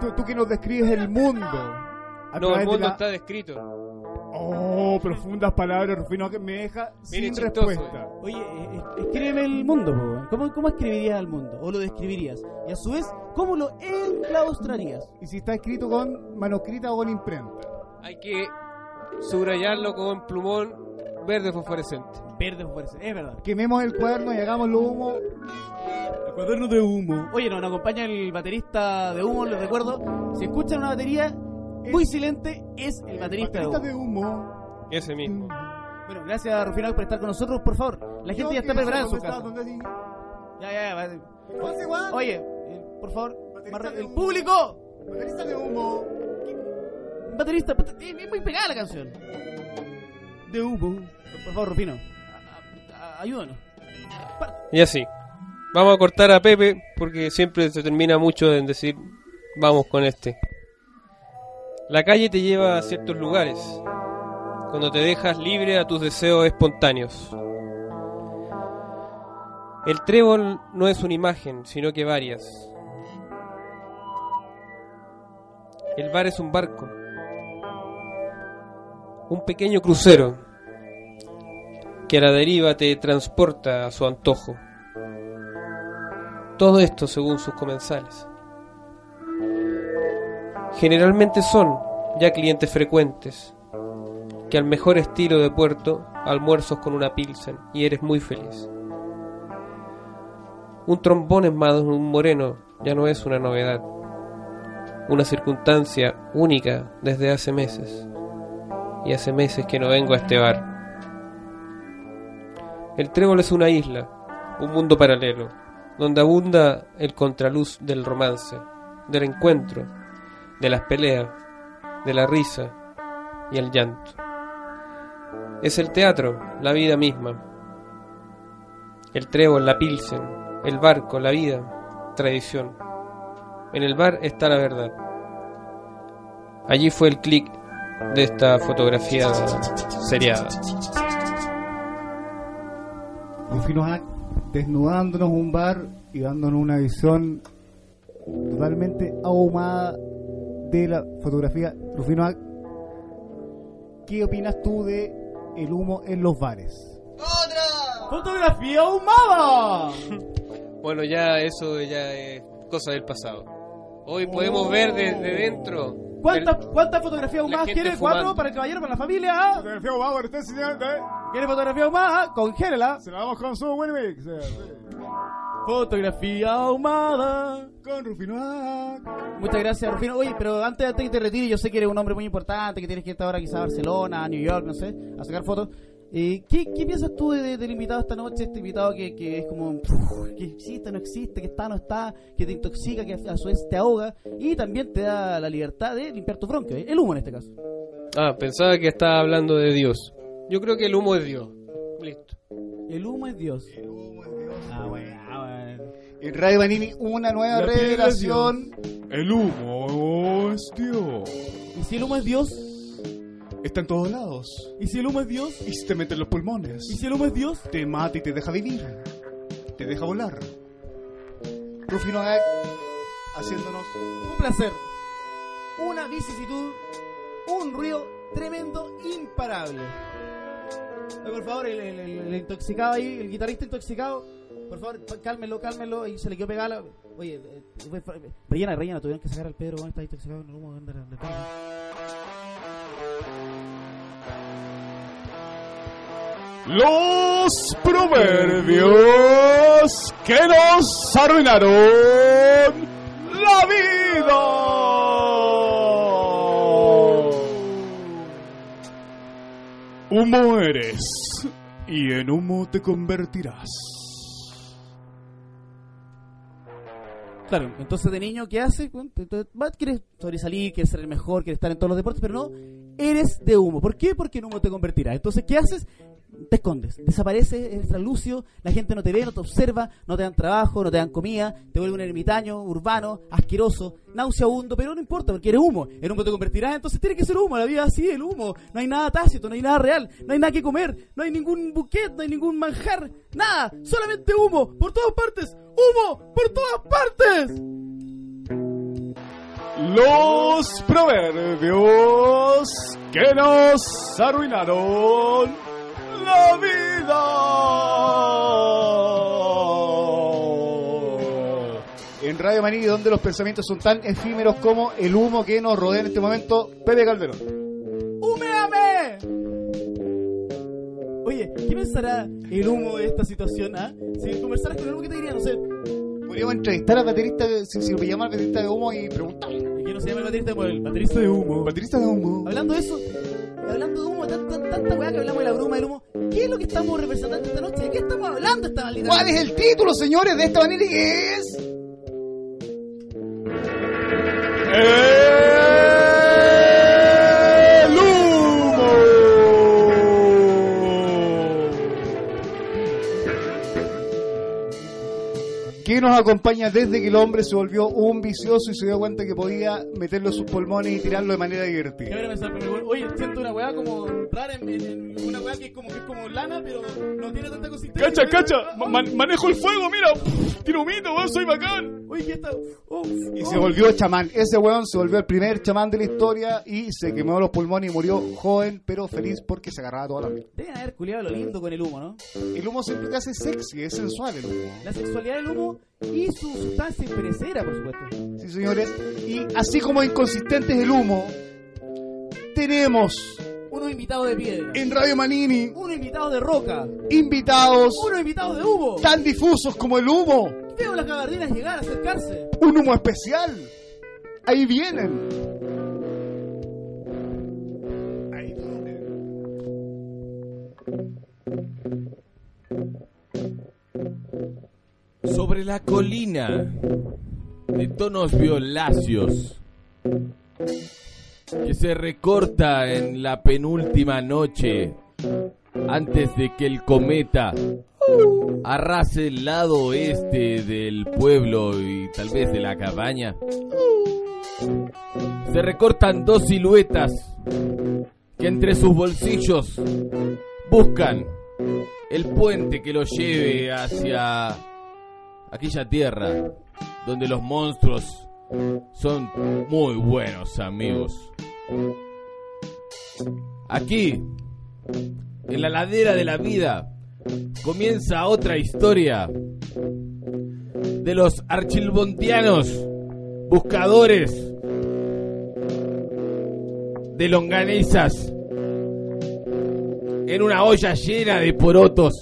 Tú, tú que nos describes el mundo. a No, el de mundo la- está descrito. Oh, profundas palabras, Rufino, que me deja sin chistoso. respuesta. Oye, eh, eh, escríbeme el mundo, po. ¿Cómo, ¿Cómo escribirías al mundo? ¿O lo describirías? Y a su vez, ¿cómo lo enclaustrarías? Y si está escrito con manuscrita o con imprenta. Hay que subrayarlo con plumón verde fosforescente. Verde fuerza, es verdad. Quememos el cuaderno y hagámoslo humo. El cuaderno de humo. Oye, no, nos acompaña el baterista de humo, les recuerdo. Si escuchan una batería muy silente, es el baterista de humo. de humo. Ese mismo. Bueno, gracias Rufino por estar con nosotros, por favor. La gente ya está preparada en su casa. Ya, ya, ya. Oye, eh, por favor, el público. Baterista de humo. Baterista, bat- es muy pegada la canción. De humo. Por favor, Rufino, a- a- a- ayúdanos. Y así. Vamos a cortar a Pepe porque siempre se termina mucho en decir vamos con este. La calle te lleva a ciertos lugares cuando te dejas libre a tus deseos espontáneos. El trébol no es una imagen, sino que varias. El bar es un barco, un pequeño crucero que a la deriva te transporta a su antojo. Todo esto según sus comensales. Generalmente son ya clientes frecuentes, que al mejor estilo de puerto almuerzos con una pilsen y eres muy feliz. Un trombón en un moreno ya no es una novedad, una circunstancia única desde hace meses, y hace meses que no vengo a este bar. El trébol es una isla, un mundo paralelo, donde abunda el contraluz del romance, del encuentro, de las peleas, de la risa y el llanto. Es el teatro, la vida misma. El trébol, la pilsen, el barco, la vida, tradición. En el bar está la verdad. Allí fue el clic de esta fotografía seriada. Desnudándonos un bar y dándonos una visión totalmente ahumada de la fotografía. Rufino ¿qué opinas tú de el humo en los bares? ¡Fotografía ahumada! Bueno, ya eso ya es cosa del pasado. Hoy podemos ver desde dentro. ¿Cuántas cuántas fotografías gente quiere? fumando. ¿Cuatro para el caballero, para la familia? Fotografía usted, señor, ¿eh? ¿Quiere fotografía ahumada? Congélala. Se la damos con su Winmix. Fotografía ahumada. Con Rufino. Muchas gracias, Rufino. Oye, pero antes, antes que te retires, yo sé que eres un hombre muy importante, que tienes que ir ahora quizá a Barcelona, a New York, no sé, a sacar fotos. Eh, ¿qué, ¿Qué piensas tú de- del invitado esta noche? Este invitado que, que es como que existe, no existe, que está, no está, que te intoxica, que a su vez te ahoga y también te da la libertad de limpiar tus bronquios, ¿eh? el humo en este caso. Ah, pensaba que estaba hablando de Dios. Yo creo que el humo es Dios. Listo. El humo es Dios. Ah, bueno, ah, bueno. En Radio Banini, una nueva La revelación. El humo es Dios. ¿Y si el humo es Dios? Está en todos lados. ¿Y si el humo es Dios? Y se te mete en los pulmones. ¿Y si el humo es Dios? Te mata y te deja vivir. Te deja volar. Rufino Hack haciéndonos Un placer. Una vicisitud. Un ruido tremendo, imparable. Por favor, el, intoxicado ahí, el guitarrista intoxicado. Por favor, cálmelo, cálmelo. Y se le quedó pegada. Oye, eh, fue- fue- rellena, rellena. Tuvieron que sacar al Pedro, weón, está intoxicado en el humo. Los proverbios que nos arruinaron la vida. Humo eres y en humo te convertirás. Claro, entonces de niño, ¿qué va, Quieres sobresalir, quieres ser el mejor, quieres estar en todos los deportes, pero no, eres de humo. ¿Por qué? Porque en humo te convertirás. Entonces, ¿qué haces? Te escondes, desapareces, eres translúcido, la gente no te ve, no te observa, no te dan trabajo, no te dan comida, te vuelve un ermitaño, urbano, asqueroso, nauseabundo, pero no importa porque eres humo, en humo te convertirás, entonces tiene que ser humo, la vida es así, el humo, no hay nada tácito, no hay nada real, no hay nada que comer, no hay ningún buquet, no hay ningún manjar, nada, solamente humo, por todas partes, humo, por todas partes. Los proverbios que nos arruinaron la vida. En Radio Manini, donde los pensamientos son tan efímeros como el humo que nos rodea en este momento, Pepe Calderón. ¡Humeame! Oye, ¿qué pensará el humo de esta situación? ah? Si conversaras con el humo, ¿qué te diría? No sé. Podríamos entrevistar al baterista, de- si, si lo llama al baterista de humo y preguntarle. ¿Y que no se llama el baterista como el baterista de humo? Baterista de humo. Hablando de eso, hablando de humo, tan- tan- tanta weá que hablamos de la bruma del humo, ¿qué es lo que estamos representando esta noche? ¿De qué estamos hablando esta maldita ¿Cuál es el título, señores, de esta manera es? Que nos acompaña desde que el hombre se volvió un vicioso y se dio cuenta que podía meterlo en sus pulmones y tirarlo de manera ¿Qué divertida. Oye, siento una weá como rara en, en- en una weá que es como, que es como lana, pero no tiene tanta consistencia. Cacha, cacha, ma- man- manejo el fuego, mira, tiro humito, weón, soy bacán. Oye, ¿qué está? Oh, Y oh. se volvió chamán. Ese weón se volvió el primer chamán de la historia y se quemó los pulmones y murió joven, pero feliz porque se agarraba toda la vida. Deben haber culiado lo lindo con el humo, ¿no? El humo siempre te hace sexy, es sensual el humo. La sexualidad del humo y su sustancia imperecedera, por supuesto. Sí, señores. Y así como inconsistente es el humo, tenemos Unos invitados de piedra. en Radio Manini Unos invitados de roca. invitados Unos invitados de humo. tan difusos como el humo. Veo las gabardinas llegar, acercarse. Un humo especial. Ahí vienen. Ahí vienen. Sobre la colina de tonos violáceos que se recorta en la penúltima noche antes de que el cometa arrase el lado oeste del pueblo y tal vez de la cabaña. Se recortan dos siluetas que entre sus bolsillos buscan el puente que los lleve hacia aquella tierra donde los monstruos son muy buenos amigos. Aquí, en la ladera de la vida, comienza otra historia de los archilbontianos, buscadores de longanizas en una olla llena de porotos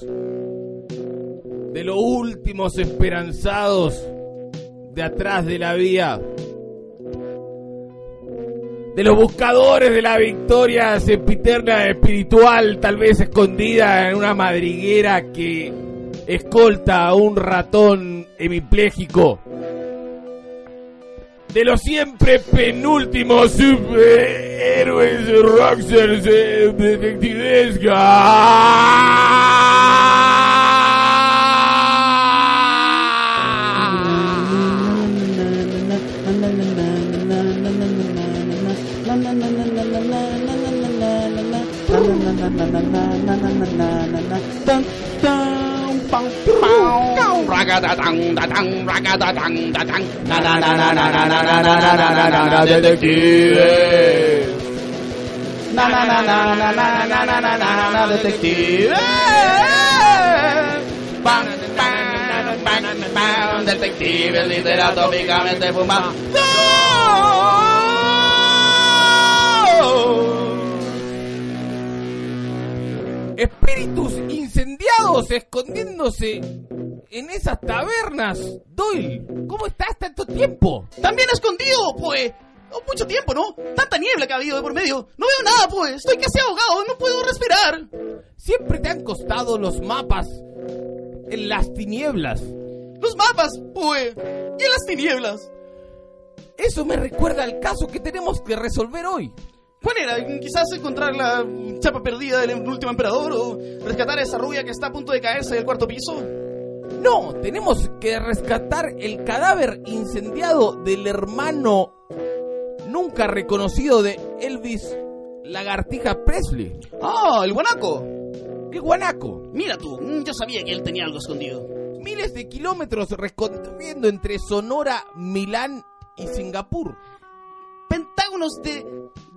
de los últimos esperanzados de atrás de la vía, de los buscadores de la victoria sempiterna espiritual, tal vez escondida en una madriguera que escolta a un ratón hemipléjico, de los siempre penúltimos superhéroes rockstars de detectivesca. Detective, literato, picamente fumado. Espíritus escondiéndose en esas tabernas. Doyle, ¿cómo estás tanto tiempo? También escondido, pues. Oh, mucho tiempo, ¿no? Tanta niebla que ha habido de por medio. No veo nada, pues. Estoy casi ahogado, no puedo respirar. Siempre te han costado los mapas en las tinieblas. Los mapas, pues. Y en las tinieblas. Eso me recuerda al caso que tenemos que resolver hoy. ¿Cuál era? Quizás encontrar la chapa perdida del último emperador o rescatar a esa rubia que está a punto de caerse del cuarto piso. No, tenemos que rescatar el cadáver incendiado del hermano nunca reconocido de Elvis Lagartija Presley. ¡Ah, el guanaco! El guanaco. Mira tú, mm, yo sabía que él tenía algo escondido. Miles de kilómetros recorriendo entre Sonora, Milán y Singapur. Pentágonos de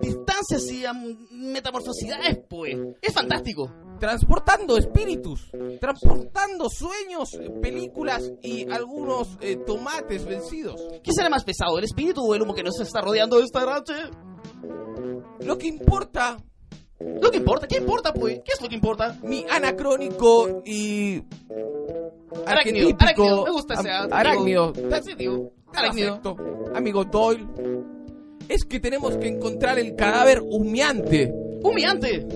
distancias y am, metamorfosidades, pues. Es fantástico. Transportando espíritus, transportando sueños, películas y algunos eh, tomates vencidos. ¿Qué será más pesado, el espíritu o el humo que nos está rodeando esta noche? Lo que importa, ¿Lo que importa? ¿Qué importa, pues? ¿Qué es lo que importa? mi anacrónico y Arácnido, arácnido, me gusta ese arácnido. arácnido, Arácnido. amigo Doyle, es que tenemos que encontrar el cadáver humeante Humeante.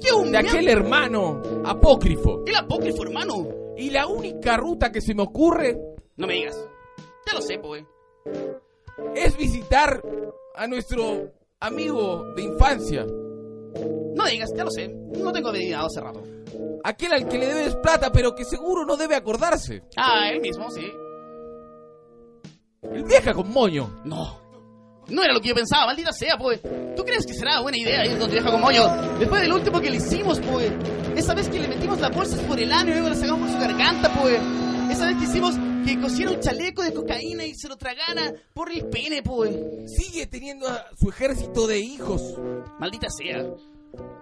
¿Qué de humeante? aquel hermano apócrifo. El apócrifo, hermano. Y la única ruta que se me ocurre No me digas. Ya lo sé, pues. es visitar a nuestro amigo de infancia, No digas, ya lo sé. No tengo adivinado hace rato. aquel al que le debes plata pero que seguro no debe acordarse. Ah, él mismo, sí. El vieja con moño. No. No era lo que yo pensaba, maldita sea, pues. ¿Tú crees que será buena idea ir donde vieja como yo? Después del último que le hicimos, pues. Esa vez que le metimos las bolsas por el ano y luego las sacamos por su garganta, pues. Esa vez que hicimos que cosiera un chaleco de cocaína y se lo tragara por el pene, pues. Sigue teniendo a su ejército de hijos. Maldita sea.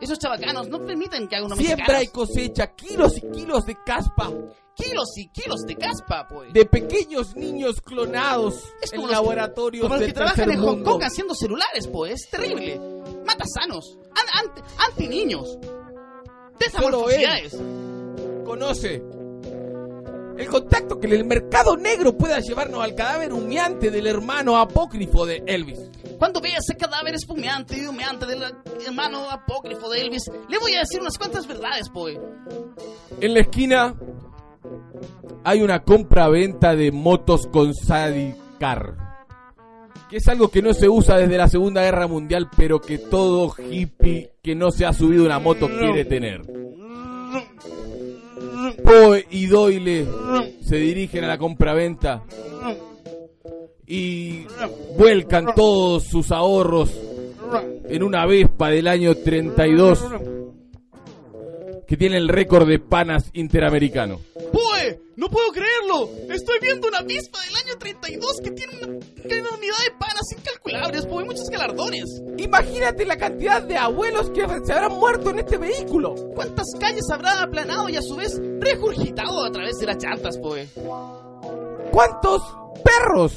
Esos chavacanos no permiten que haga una Siembra y cosecha kilos y kilos de caspa Kilos y kilos de caspa, pues. de pequeños niños clonados Es en como los- laboratorios Como los que trabajan en Hong. Kong haciendo celulares, pues. Es terrible. Mata sanos. An- anti, anti niños. Solo él Desamorfosidades. conoce el contacto que el mercado negro pueda llevarnos al cadáver humeante del hermano apócrifo de Elvis. Cuando vea ese cadáver espumeante y humeante del hermano apócrifo de Elvis, le voy a decir unas cuantas verdades, pues. En la esquina hay una compra-venta de motos con Sadicar. Que es algo que no se usa desde la Segunda Guerra Mundial, pero que todo hippie que no se ha subido una moto quiere tener. Poe y Doyle se dirigen a la compraventa y vuelcan todos sus ahorros en una Vespa del año 32 que tiene el récord de panas interamericano. ¡Pue! ¡No puedo creerlo! Estoy viendo una avispa del año 32 que tiene una, una unidad de panas incalculables, pues muchos galardones. Imagínate la cantidad de abuelos que se habrán muerto en este vehículo. ¿Cuántas calles habrá aplanado y a su vez regurgitado a través de las llantas, pues? ¿Cuántos perros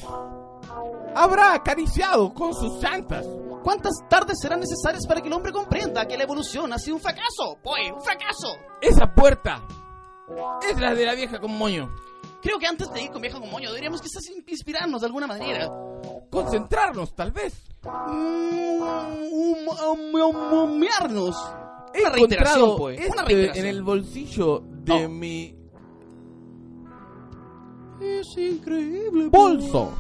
habrá acariciado con sus llantas? ¿Cuántas tardes serán necesarias para que el hombre comprenda que la evolución ha sido un fracaso? Pues, un fracaso. Esa puerta es la de la vieja con moño. Creo que antes de ir con vieja con moño deberíamos quizás inspirarnos de alguna manera. Concentrarnos, tal vez. Mm, hum- hum- humearnos. He Una reiteración, pues. este Una reiteración. en el bolsillo de No. mi Es increíble. bolso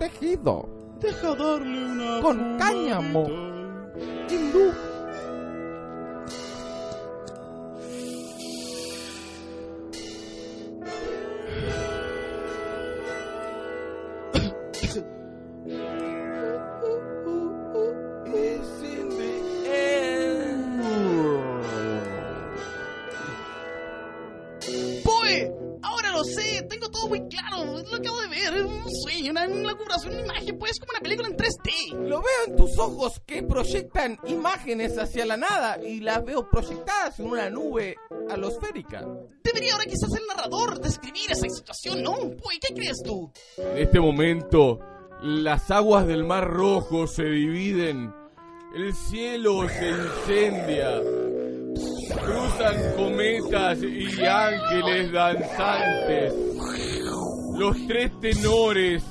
tejido Deja darle una. con cáñamo hindú. ¡Poe! Ahora lo sé, tengo todo muy claro. Un sueño, una, una curación, una imagen, pues como una película en 3D. Lo veo en tus ojos que proyectan imágenes hacia la nada y las veo proyectadas en una nube alosférica. Debería ahora quizás el narrador describir esa situación, ¿no? Poe, ¿qué crees tú? En este momento, las aguas del Mar Rojo se dividen, el cielo se incendia, cruzan cometas y ángeles danzantes. Los tres tenores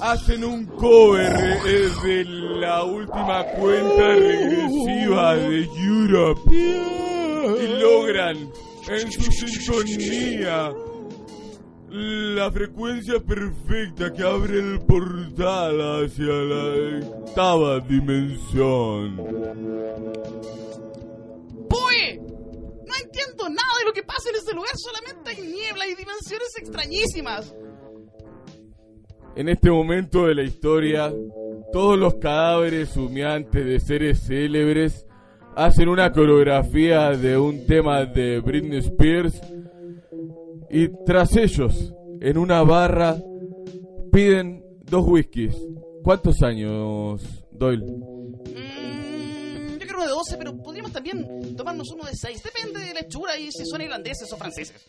hacen un cover eh, de la última cuenta regresiva de Europe y logran en su sintonía La frecuencia perfecta que abre el portal hacia la octava dimensión. ¡Poe! Nada de lo que pasa en este lugar, solamente hay niebla y dimensiones extrañísimas. En este momento de la historia, todos los cadáveres humeantes de seres célebres hacen una coreografía de un tema de Britney Spears y tras ellos, en una barra, piden dos whiskies. ¿Cuántos años, Doyle? Uno de 12, pero podríamos también tomarnos uno de 6. Depende de la hechura y si son irlandeses o franceses.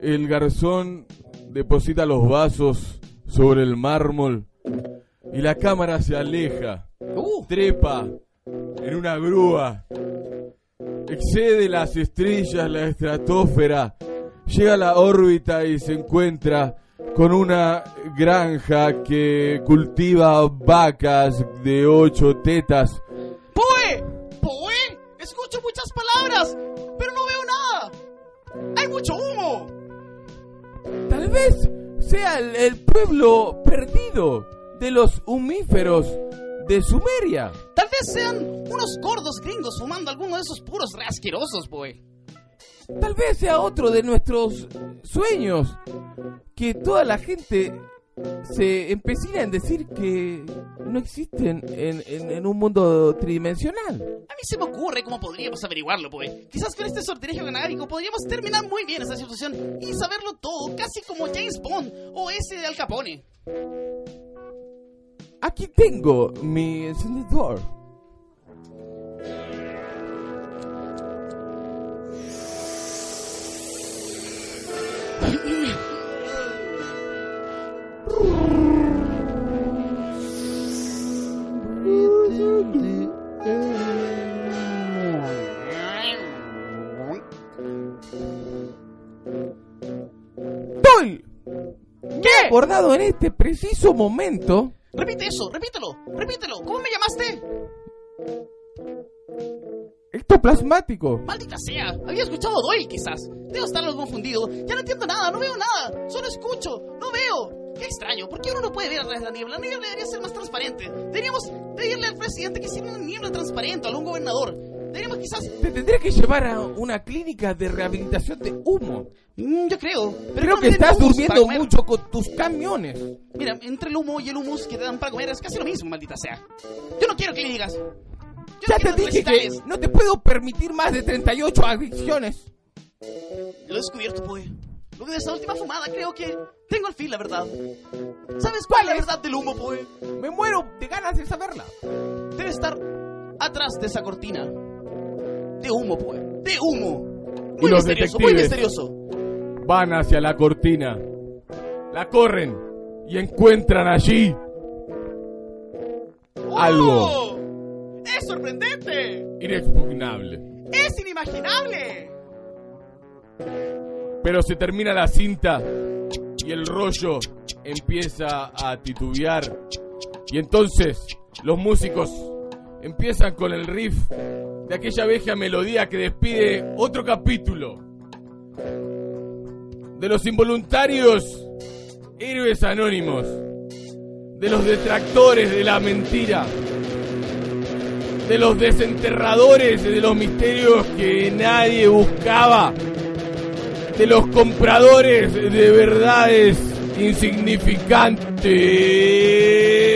El garzón deposita los vasos sobre el mármol y la cámara se aleja, trepa en una grúa, excede las estrellas, la estratosfera, llega a la órbita y se encuentra con una granja que cultiva vacas de ocho tetas. Escucho muchas palabras, pero no veo nada. ¡Hay mucho humo! Tal vez sea el, el pueblo perdido de los humíferos de Sumeria. Tal vez sean unos gordos gringos fumando alguno de esos puros re asquerosos, Poe. Tal vez sea otro de nuestros sueños. Que toda la gente se empecina en decir que no existen en, en- en un mundo tridimensional. A mí se me ocurre cómo podríamos averiguarlo, Poe. Quizás con este sortilegio canábico podríamos terminar muy bien esta situación y saberlo todo, casi como James Bond o ese de Al Capone. Aquí tengo mi encendedor. Acordado en este preciso momento. Repite eso, repítelo, repítelo. ¿Cómo me llamaste? Ectoplasmático. Maldita sea, había escuchado Doyle quizás. Debo estar algo confundido. Ya no entiendo nada, no veo nada. Solo escucho, no veo. Qué extraño, ¿por qué uno no puede ver a través de la niebla? La niebla debería ser más transparente. Deberíamos pedirle al presidente que hiciera una niebla transparente, a algún gobernador. Deberíamos quizás... Te tendré que llevar a una clínica de rehabilitación de humo. Mm, yo creo. Pero Creo que estás humus durmiendo mucho con tus camiones. Mira, entre el humo y el humus que te dan para comer es casi lo mismo, maldita sea. Yo no quiero clínicas. Yo Ya no te dije que no te puedo permitir más de 38 adicciones. Lo he descubierto, Poe. Luego de esa última fumada, creo que tengo al fin la verdad. ¿Sabes cuál es la verdad del humo, Poe? Me muero de ganas de saberla. Debe estar atrás de esa cortina. De humo, Poe. De humo. Muy Y los misterioso, muy misterioso. Van hacia la cortina. La corren y encuentran allí algo ¡Oh! ¡Es sorprendente! inexpugnable. ¡Es inimaginable! Pero se termina la cinta y el rollo empieza a titubear. Y entonces los músicos empiezan con el riff de aquella vieja melodía que despide otro capítulo. De los involuntarios héroes anónimos, de los detractores de la mentira, de los desenterradores de los misterios que nadie buscaba. De los compradores de verdades Detective.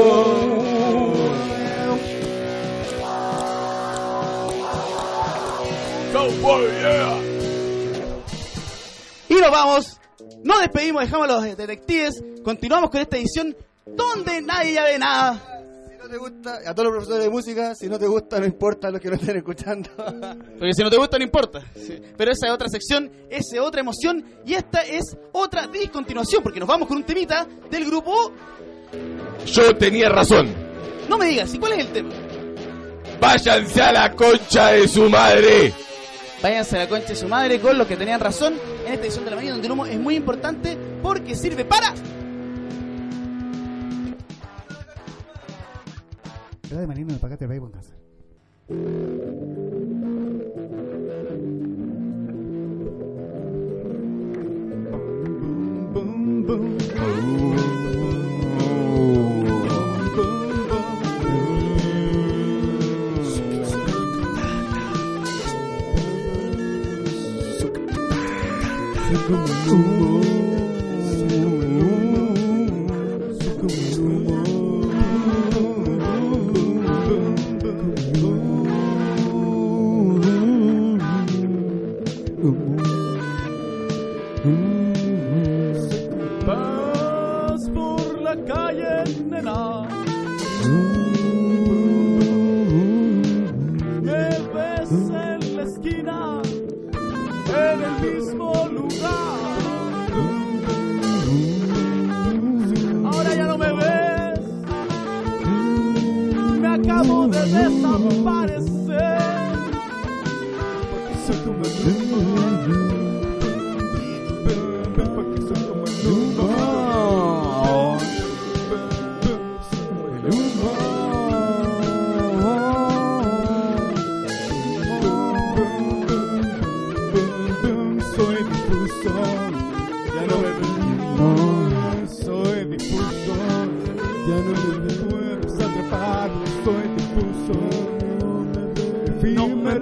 nos vamos. Nos despedimos, dejamos a los detectives. Continuamos con esta edición donde nadie ya ve nada. Si no te gusta, a todos los profesores de música, si no te gusta, no importa los que lo estén escuchando. Porque si no te gusta, no importa. Sí. Pero esa es otra sección, esa es otra emoción y esta es otra discontinuación, porque nos vamos con un temita del grupo. Yo tenía razón. No me digas, ¿y cuál es el tema? Váyanse a la concha de su madre. Váyanse a la concha de su madre con los que tenían razón en esta edición de la mañana, donde el humo es muy importante porque sirve para. Radio Marino en el paquete de en casa.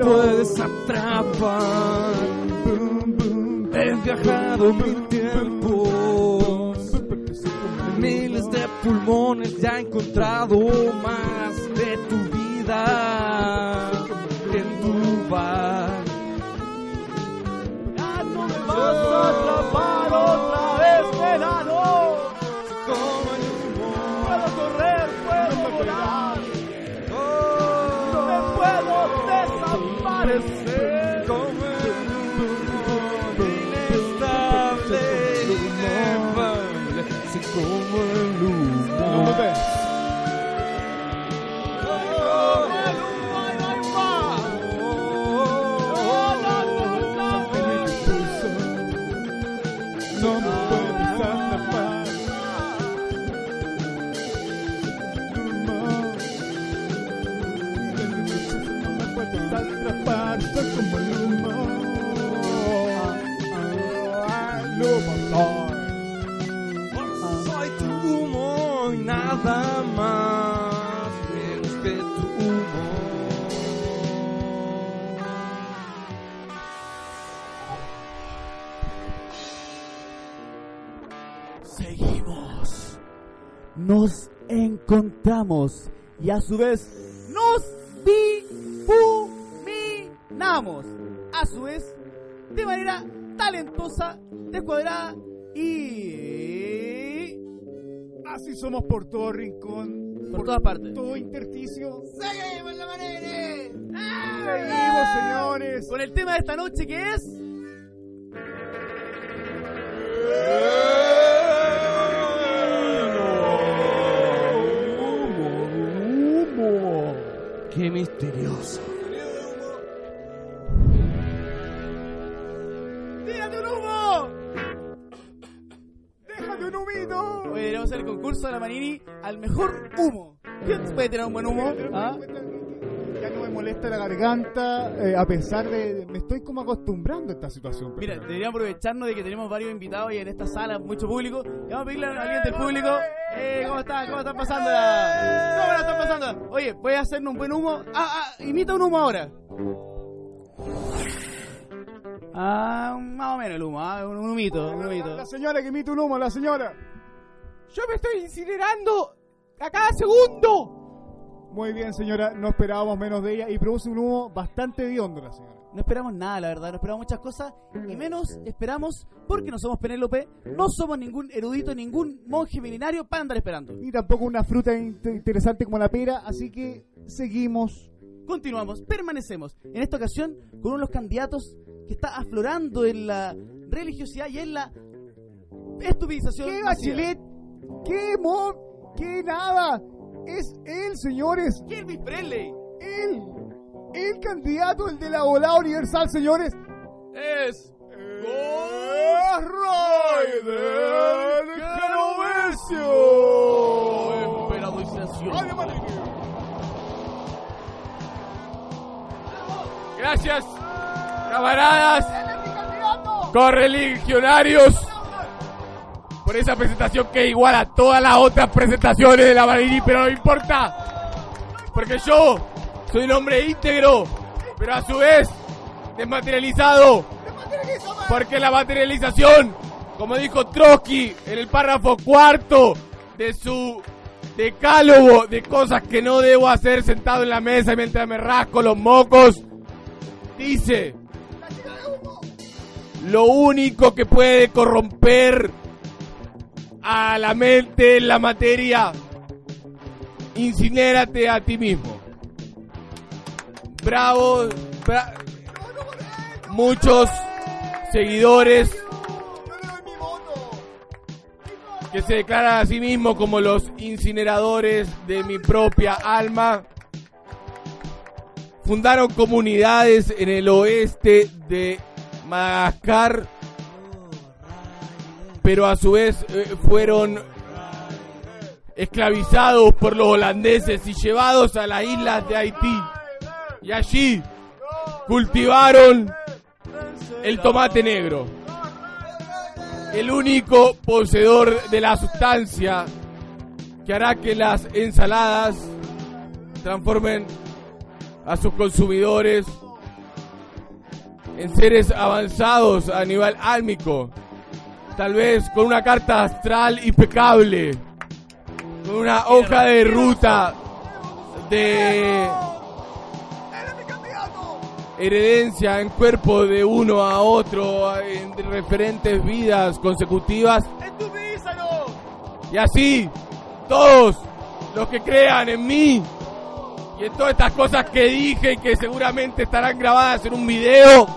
Puedes atrapar. He viajado mil tiempos. Miles de pulmones ya he encontrado Nos encontramos y a su vez nos difuminamos. A su vez, de manera talentosa, descuadrada y... Así somos por todo rincón, Por todas partes. todo intersticio. ¡Seguimos la manera! Seguimos, señores. Con el tema de esta noche que es... Qué misterioso. ¡Tírate un humo! Déjate un humito. Hoy deberíamos hacer el concurso de la Manini al mejor humo. ¿Quién puede tirar un buen humo? ¿Ah? Ya no me molesta la garganta, eh, a pesar de... Me estoy como acostumbrando a esta situación. Mira, deberíamos aprovecharnos de que tenemos varios invitados y en esta sala mucho público. Y vamos a pedirle a alguien del público. Eh, ¿Cómo están? ¿Cómo están pasando? ¿Cómo la están pasando? Oye, ¿puedes hacernos un buen humo? Ah, ah, imita un humo ahora. Ah, más o menos el humo, ah, un, un humito, un La, humito. la señora que emite un humo, la señora. Yo me estoy incinerando a cada segundo. Muy bien, señora, no esperábamos menos de ella y produce un humo bastante hediondo la señora. No esperamos nada, la verdad, no esperamos muchas cosas y menos esperamos porque no somos Penélope, no somos ningún erudito, ningún monje milenario para andar esperando. Ni tampoco una fruta in- interesante como la pera, así que seguimos. Continuamos, permanecemos. En esta ocasión con uno de los candidatos que está aflorando en la religiosidad y en la estupidización. ¿Qué. Bachelet? ¿Qué Mo? ¿Qué nada? Es él, señores. Elvis Presley. Él. El candidato, el de la volada universal, señores. Es Ryder Gracias, camaradas, correligionarios, por esa presentación que es igual a todas las otras presentaciones de la Marini, pero no importa, porque yo soy un hombre íntegro, pero a su vez desmaterializado, porque la materialización, como dijo Trotsky en el párrafo cuarto de su decálogo de cosas que no debo hacer sentado en la mesa mientras me rasco los mocos, dice, lo único que puede corromper a la mente, la materia, incinérate a ti mismo. Bravo, bra- muchos seguidores que se declaran a sí mismos como los incineradores de mi propia alma. Fundaron comunidades en el oeste de Madagascar, pero a su vez eh, fueron esclavizados por los holandeses y llevados a las islas de Haití. Y allí cultivaron el tomate negro. El único poseedor de la sustancia que hará que las ensaladas transformen a sus consumidores en seres avanzados a nivel álmico. Tal vez con una carta astral impecable. Con una hoja de ruta de heredencia en cuerpo de uno a otro en referentes vidas consecutivas. Y así, todos los que crean en mí y en todas estas cosas que dije y que seguramente estarán grabadas en un video,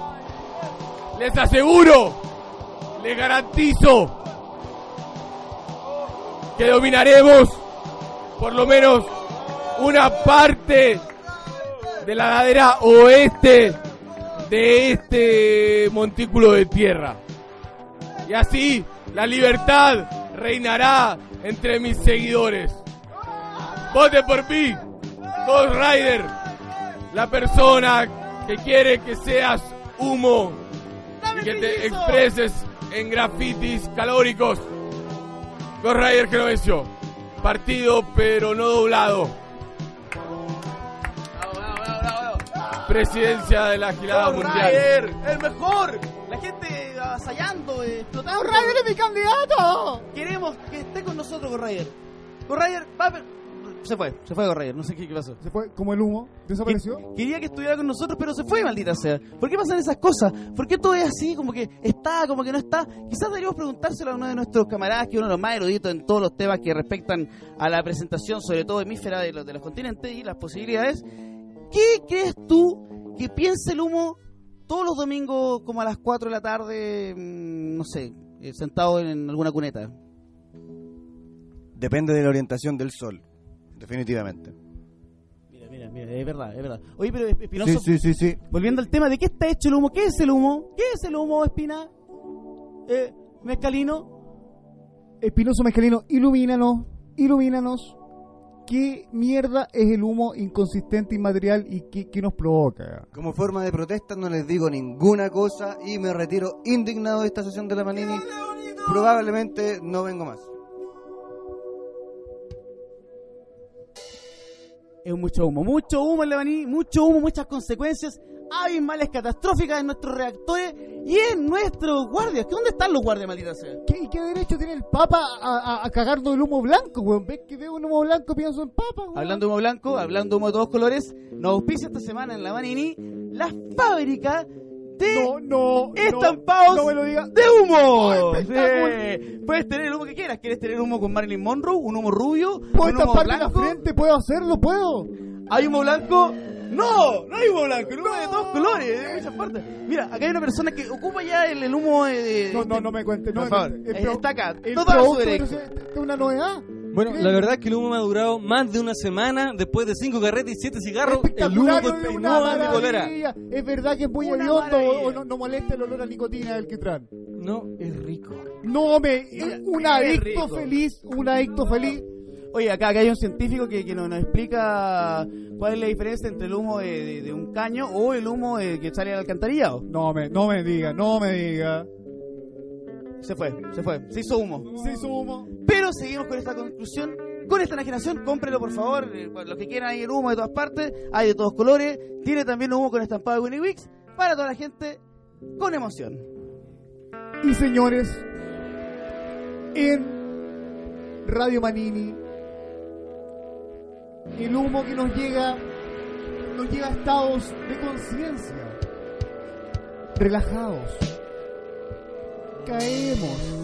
les aseguro, les garantizo que dominaremos por lo menos una parte de la ladera oeste de este montículo de tierra. Y así la libertad reinará entre mis seguidores. Vote por mí, Ghost Rider, la persona que quiere que seas humo y que te expreses en grafitis calóricos. Ghost Rider Genovesio, partido pero no doblado. Presidencia de la Gilada Ghost Mundial. Rider, el mejor. La gente avasallando, eh, explotando. ¡Ghost Rider es mi candidato! Queremos que esté con nosotros. Ghost Rider va a... Se fue, se fue Ghost Rider, no sé qué, qué pasó. Se fue como el humo, desapareció. Que- Quería que estuviera con nosotros, pero se fue, maldita sea. ¿Por qué pasan esas cosas? ¿Por qué todo es así, como que está, como que no está? Quizás deberíamos preguntárselo a uno de nuestros camaradas, que es uno de los más eruditos en todos los temas que respectan a la presentación, sobre todo hemífera de los, de los continentes y las posibilidades. ¿Qué crees tú que piensa el humo todos los domingos, como a las 4 de la tarde, mm, no sé, eh, sentado en alguna cuneta? Depende de la orientación del sol, definitivamente. Mira, mira, mira, es verdad, es verdad. Oye, pero Espinoso, Sí, sí, sí, sí. Volviendo al tema, ¿de qué está hecho el humo? ¿Qué es el humo? ¿Qué es el humo, Espina? Eh, ¿Mezcalino? Espinoso Mezcalino, ilumínanos, ilumínanos. ¿Qué mierda es el humo inconsistente, inmaterial y qué, qué nos provoca? Como forma de protesta no les digo ninguna cosa y me retiro indignado de esta sesión de la Manini. Probablemente no vengo más. Es mucho humo, mucho humo en Lebaní, mucho humo, muchas consecuencias abismales, catastróficas en nuestros reactores y en nuestros guardias. ¿Dónde están los guardias, maldita sea? ¿Qué, qué derecho tiene el Papa a, a, a cagarnos el humo blanco, weón? ¿Ves que veo un humo blanco pienso en Papa, weón? Hablando de humo blanco, hablando de humo de todos colores, nos auspicia esta semana en la Manini la fábrica de No, no. estampados No, no me lo diga. de humo. Puedes tener el humo que quieras. ¿Quieres tener humo con Marilyn Monroe? ¿Un humo rubio? ¿Puedo ¿Un humo la frente? ¿Puedo hacerlo? ¿Puedo? ¿Hay humo blanco? No, no hay humo blanco, el humo de todos colores, de muchas partes. Mira, acá hay una persona que ocupa ya el, el humo de, de- No, no, no me cuentes. No Por me favor. El eh, está acá, el todo a su producto, derecho. entonces, ¿Esto es una novedad? Bueno, la verdad es que el humo me ha durado más de una semana después de cinco carretes y siete cigarros. El humo continúa mi bolera. ¿Es verdad que es muy hediondo o no, no molesta el olor a nicotina del Quitrán? No, es rico. No me... Mira, un es adicto rico. feliz, un adicto feliz. Oye, acá, acá hay un científico que, que nos, nos explica cuál es la diferencia entre el humo de, de- de un caño o el humo de- que sale al alcantarillado. No me, no me diga, no me diga. Se fue, se fue, se hizo humo. Se hizo humo. Pero seguimos con esta conclusión. Con esta enajenación, cómprelo por favor. eh, Los que quieran hay el humo de todas partes, hay de todos colores. Tiene también humo con estampado de Winnie Wix para toda la gente con emoción. Y señores, en Radio Manini, el humo que nos llega, nos llega a estados de conciencia, relajados. Caemos.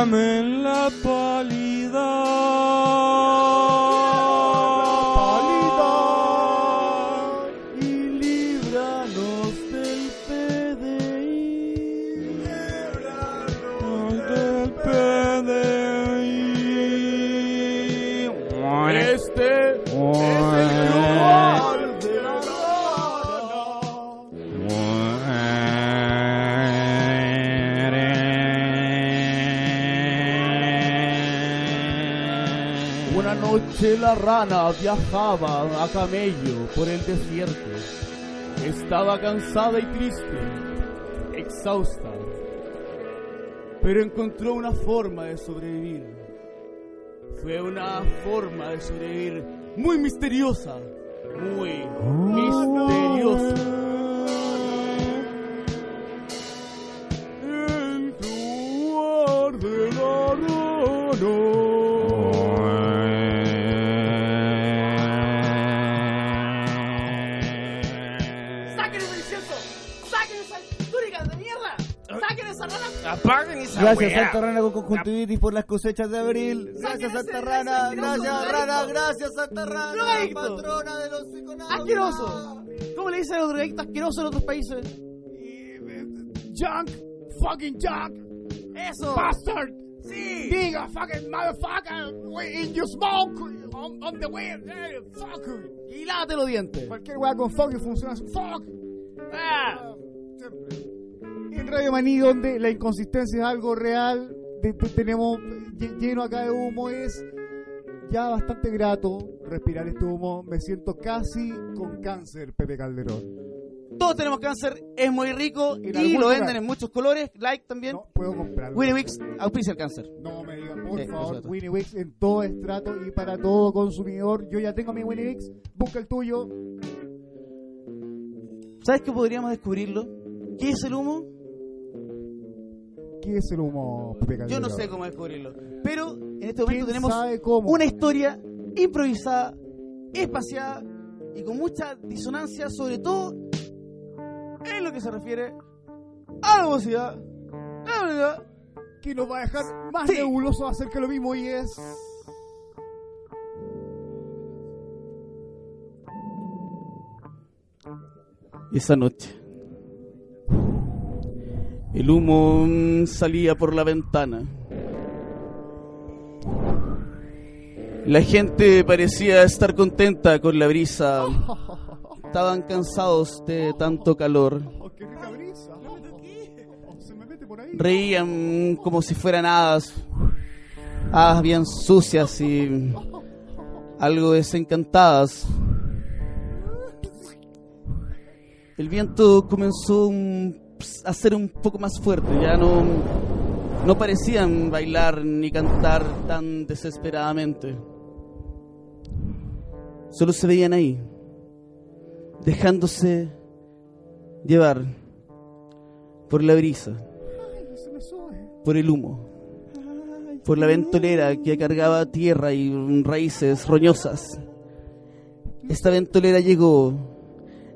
coming. La rana viajaba a camello por el desierto. Estaba cansada y triste, exhausta, pero encontró una forma de sobrevivir. Fue una forma de sobrevivir muy misteriosa, muy misteriosa. En Gracias. Santa Rana con conjuntivitis por las cosechas de abril. Gracias Santa Rana, gracias Rana, gracias Santa Rana, Drogadicto. patrona de los psiconautas. ¡Asqueroso! ¿Cómo le dicen a los drogadictos asquerosos en otros países? Junk, fucking junk, ¡Eso! bastard, ¡Sí! nigga, fucking motherfucker, in you smoke, on, on the eh, fuck. Y lávate los dientes. Cualquier weá con fuck funciona fuck. ¡Ah! Siempre. En Radio Maní, donde la inconsistencia es algo real, de- de- tenemos lle- lleno acá de humo, es ya bastante grato respirar este humo. Me siento casi con cáncer, Pepe Calderón. Todos tenemos cáncer, es muy rico y lo lugar. venden en muchos colores, like también. No puedo comprarlo. Winnie Wix auspicia el cáncer. No me digan, por Sí, favor, supuesto. Winnie Wix en todo estrato y para todo consumidor. Yo ya tengo mi Winnie Wix, busca el tuyo. ¿Sabes que podríamos descubrirlo? ¿Qué es el humo? ¿Qué es el humo, Pepe Yo no sé cómo descubrirlo. Pero en este momento ¿Quién tenemos una historia improvisada, espaciada y con mucha disonancia, sobre todo en lo que se refiere a la velocidad. La velocidad. que nos va a dejar más Sí. nebuloso acerca de lo mismo y es... Esa noche. El humo salía por la ventana. La gente parecía estar contenta con la brisa. Estaban cansados de tanto calor. Reían como si fueran hadas, hadas bien sucias y algo desencantadas. El viento comenzó un- a ser un poco más fuerte, ya no, no parecían bailar ni cantar tan desesperadamente. Solo se veían ahí, dejándose llevar por la brisa, por el humo, por la ventolera que cargaba tierra y raíces roñosas. Esta ventolera llegó,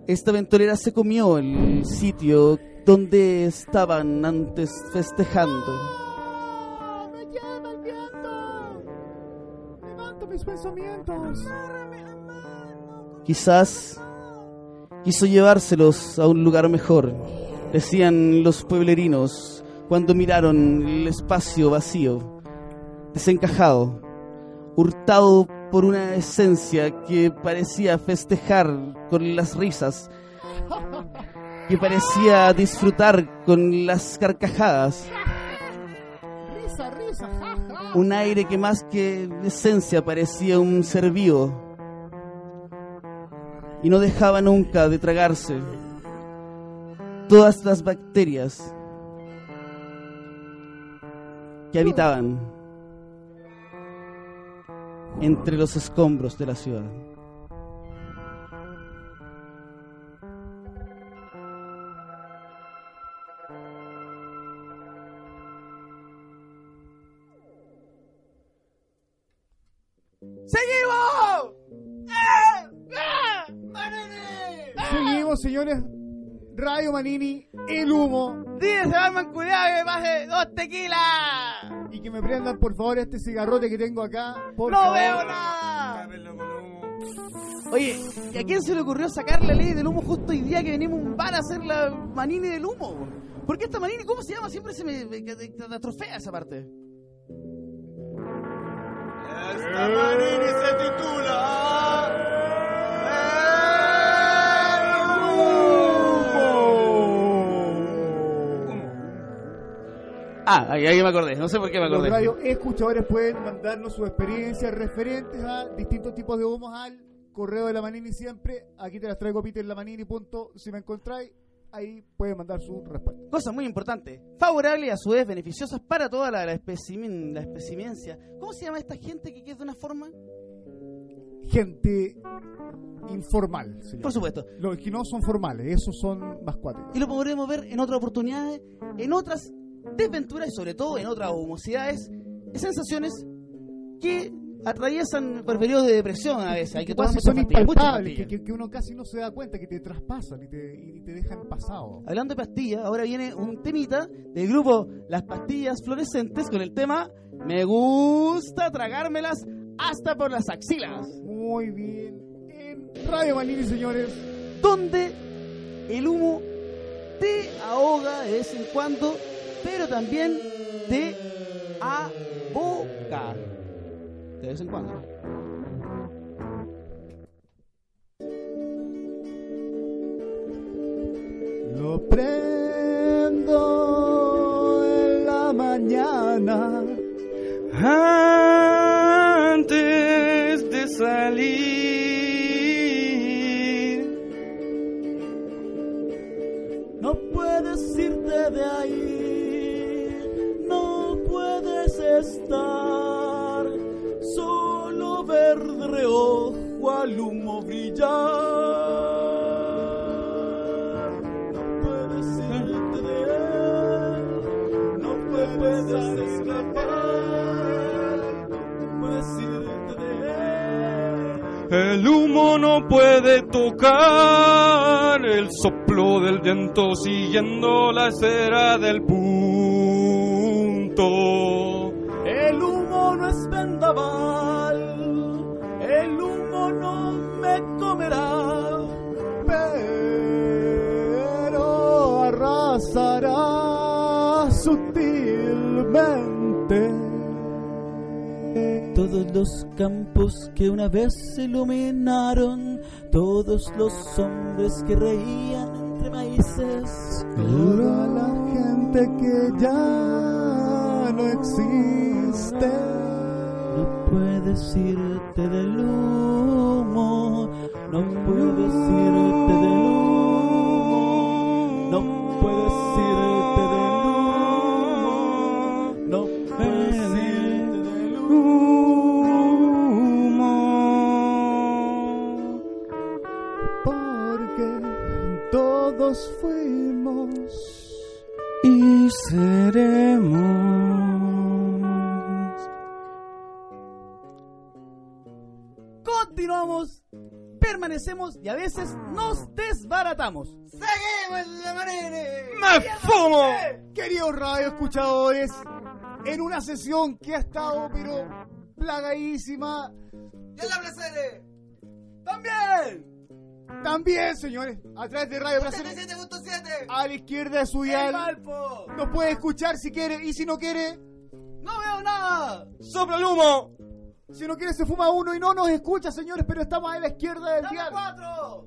esta ventolera se comió el sitio donde estaban antes festejando. ¡Me lleva el viento! ¡Levanto mis pensamientos! Quizás quiso llevárselos a un lugar mejor, decían los pueblerinos cuando miraron el espacio vacío, desencajado, hurtado por una esencia que parecía festejar con las risas, que parecía disfrutar con las carcajadas, ¡Risa, risa! ¡Ja, ja! un aire que más que esencia parecía un ser vivo y no dejaba nunca de tragarse todas las bacterias que habitaban entre los escombros de la ciudad. ¡Seguimos! Seguimos, señores. Radio Manini, el humo. ¡Dice ese barman culiao que me pase dos tequilas! Y que me prendan, por favor, este cigarrote que tengo acá. Por ¡No favor. veo nada! Oye, ¿y a quién se le ocurrió sacar la ley del humo justo hoy día que venimos a un bar a hacer la manini del humo? ¿Por qué esta manini, cómo se llama? Siempre se me, me- me- me atrofea esa parte. Esta manini se titula Ah, ahí, ahí me acordé, no sé por qué me Los acordé. radio escuchadores pueden mandarnos sus experiencias referentes a distintos tipos de humos al correo de la Manini siempre. Aquí te las traigo peterlamanini. punto. Si me encontráis, ahí pueden mandar su respuesta. Cosa muy importante, favorable y a su vez beneficiosas para toda la, la, especimen- la especimencia. ¿Cómo se llama esta gente que queda de una forma? Gente informal. se llama. Por supuesto. Los que no son formales, esos son más cuáticos. Y lo podremos ver en otras oportunidades, en otras desventuras y sobre todo en otras humosidades, sensaciones que atraviesan por periodos de depresión a veces. Hay que tomar muchas son pastillas, impalpables, que, pastillas. que- que uno casi no se da cuenta, que te traspasan y te, y te dejan pasado. Hablando de pastillas, ahora viene un temita del grupo Las Pastillas Fluorescentes con el tema Me gusta tragármelas hasta por las axilas. Muy bien. En Radio Manini, señores. Donde el humo te ahoga de vez en cuando, pero también te aboca. De vez en cuando. Lo prendo en la mañana. Antes de salir, No puedes irte de ahí, no puedes estar, al humo brillar. No puedes irte de él, no puedes escapar, no puedes irte de él. el humo no puede tocar el soplo del viento siguiendo la esfera del punto. Los campos que una vez se iluminaron, todos los hombres que reían entre maíces. Toda la gente que ya no existe. No puedes irte del humo, no puedes irte del humo, todos fuimos Y seremos. Continuamos, permanecemos y a veces nos desbaratamos. ¡Seguimos la manera! ¡Me fumo! Queridos radio escuchadores, en una sesión que ha estado, pero plagadísima. ¡Ya la placer! ¡También! También, señores, a través de Radio 77.7. a la izquierda de su dial, nos puede escuchar si quiere, y si no quiere, ¡No veo nada! ¡Sopla el humo! si no quiere se fuma uno y no nos escucha, señores, pero estamos a la izquierda del ¡Dame dial. cuatro!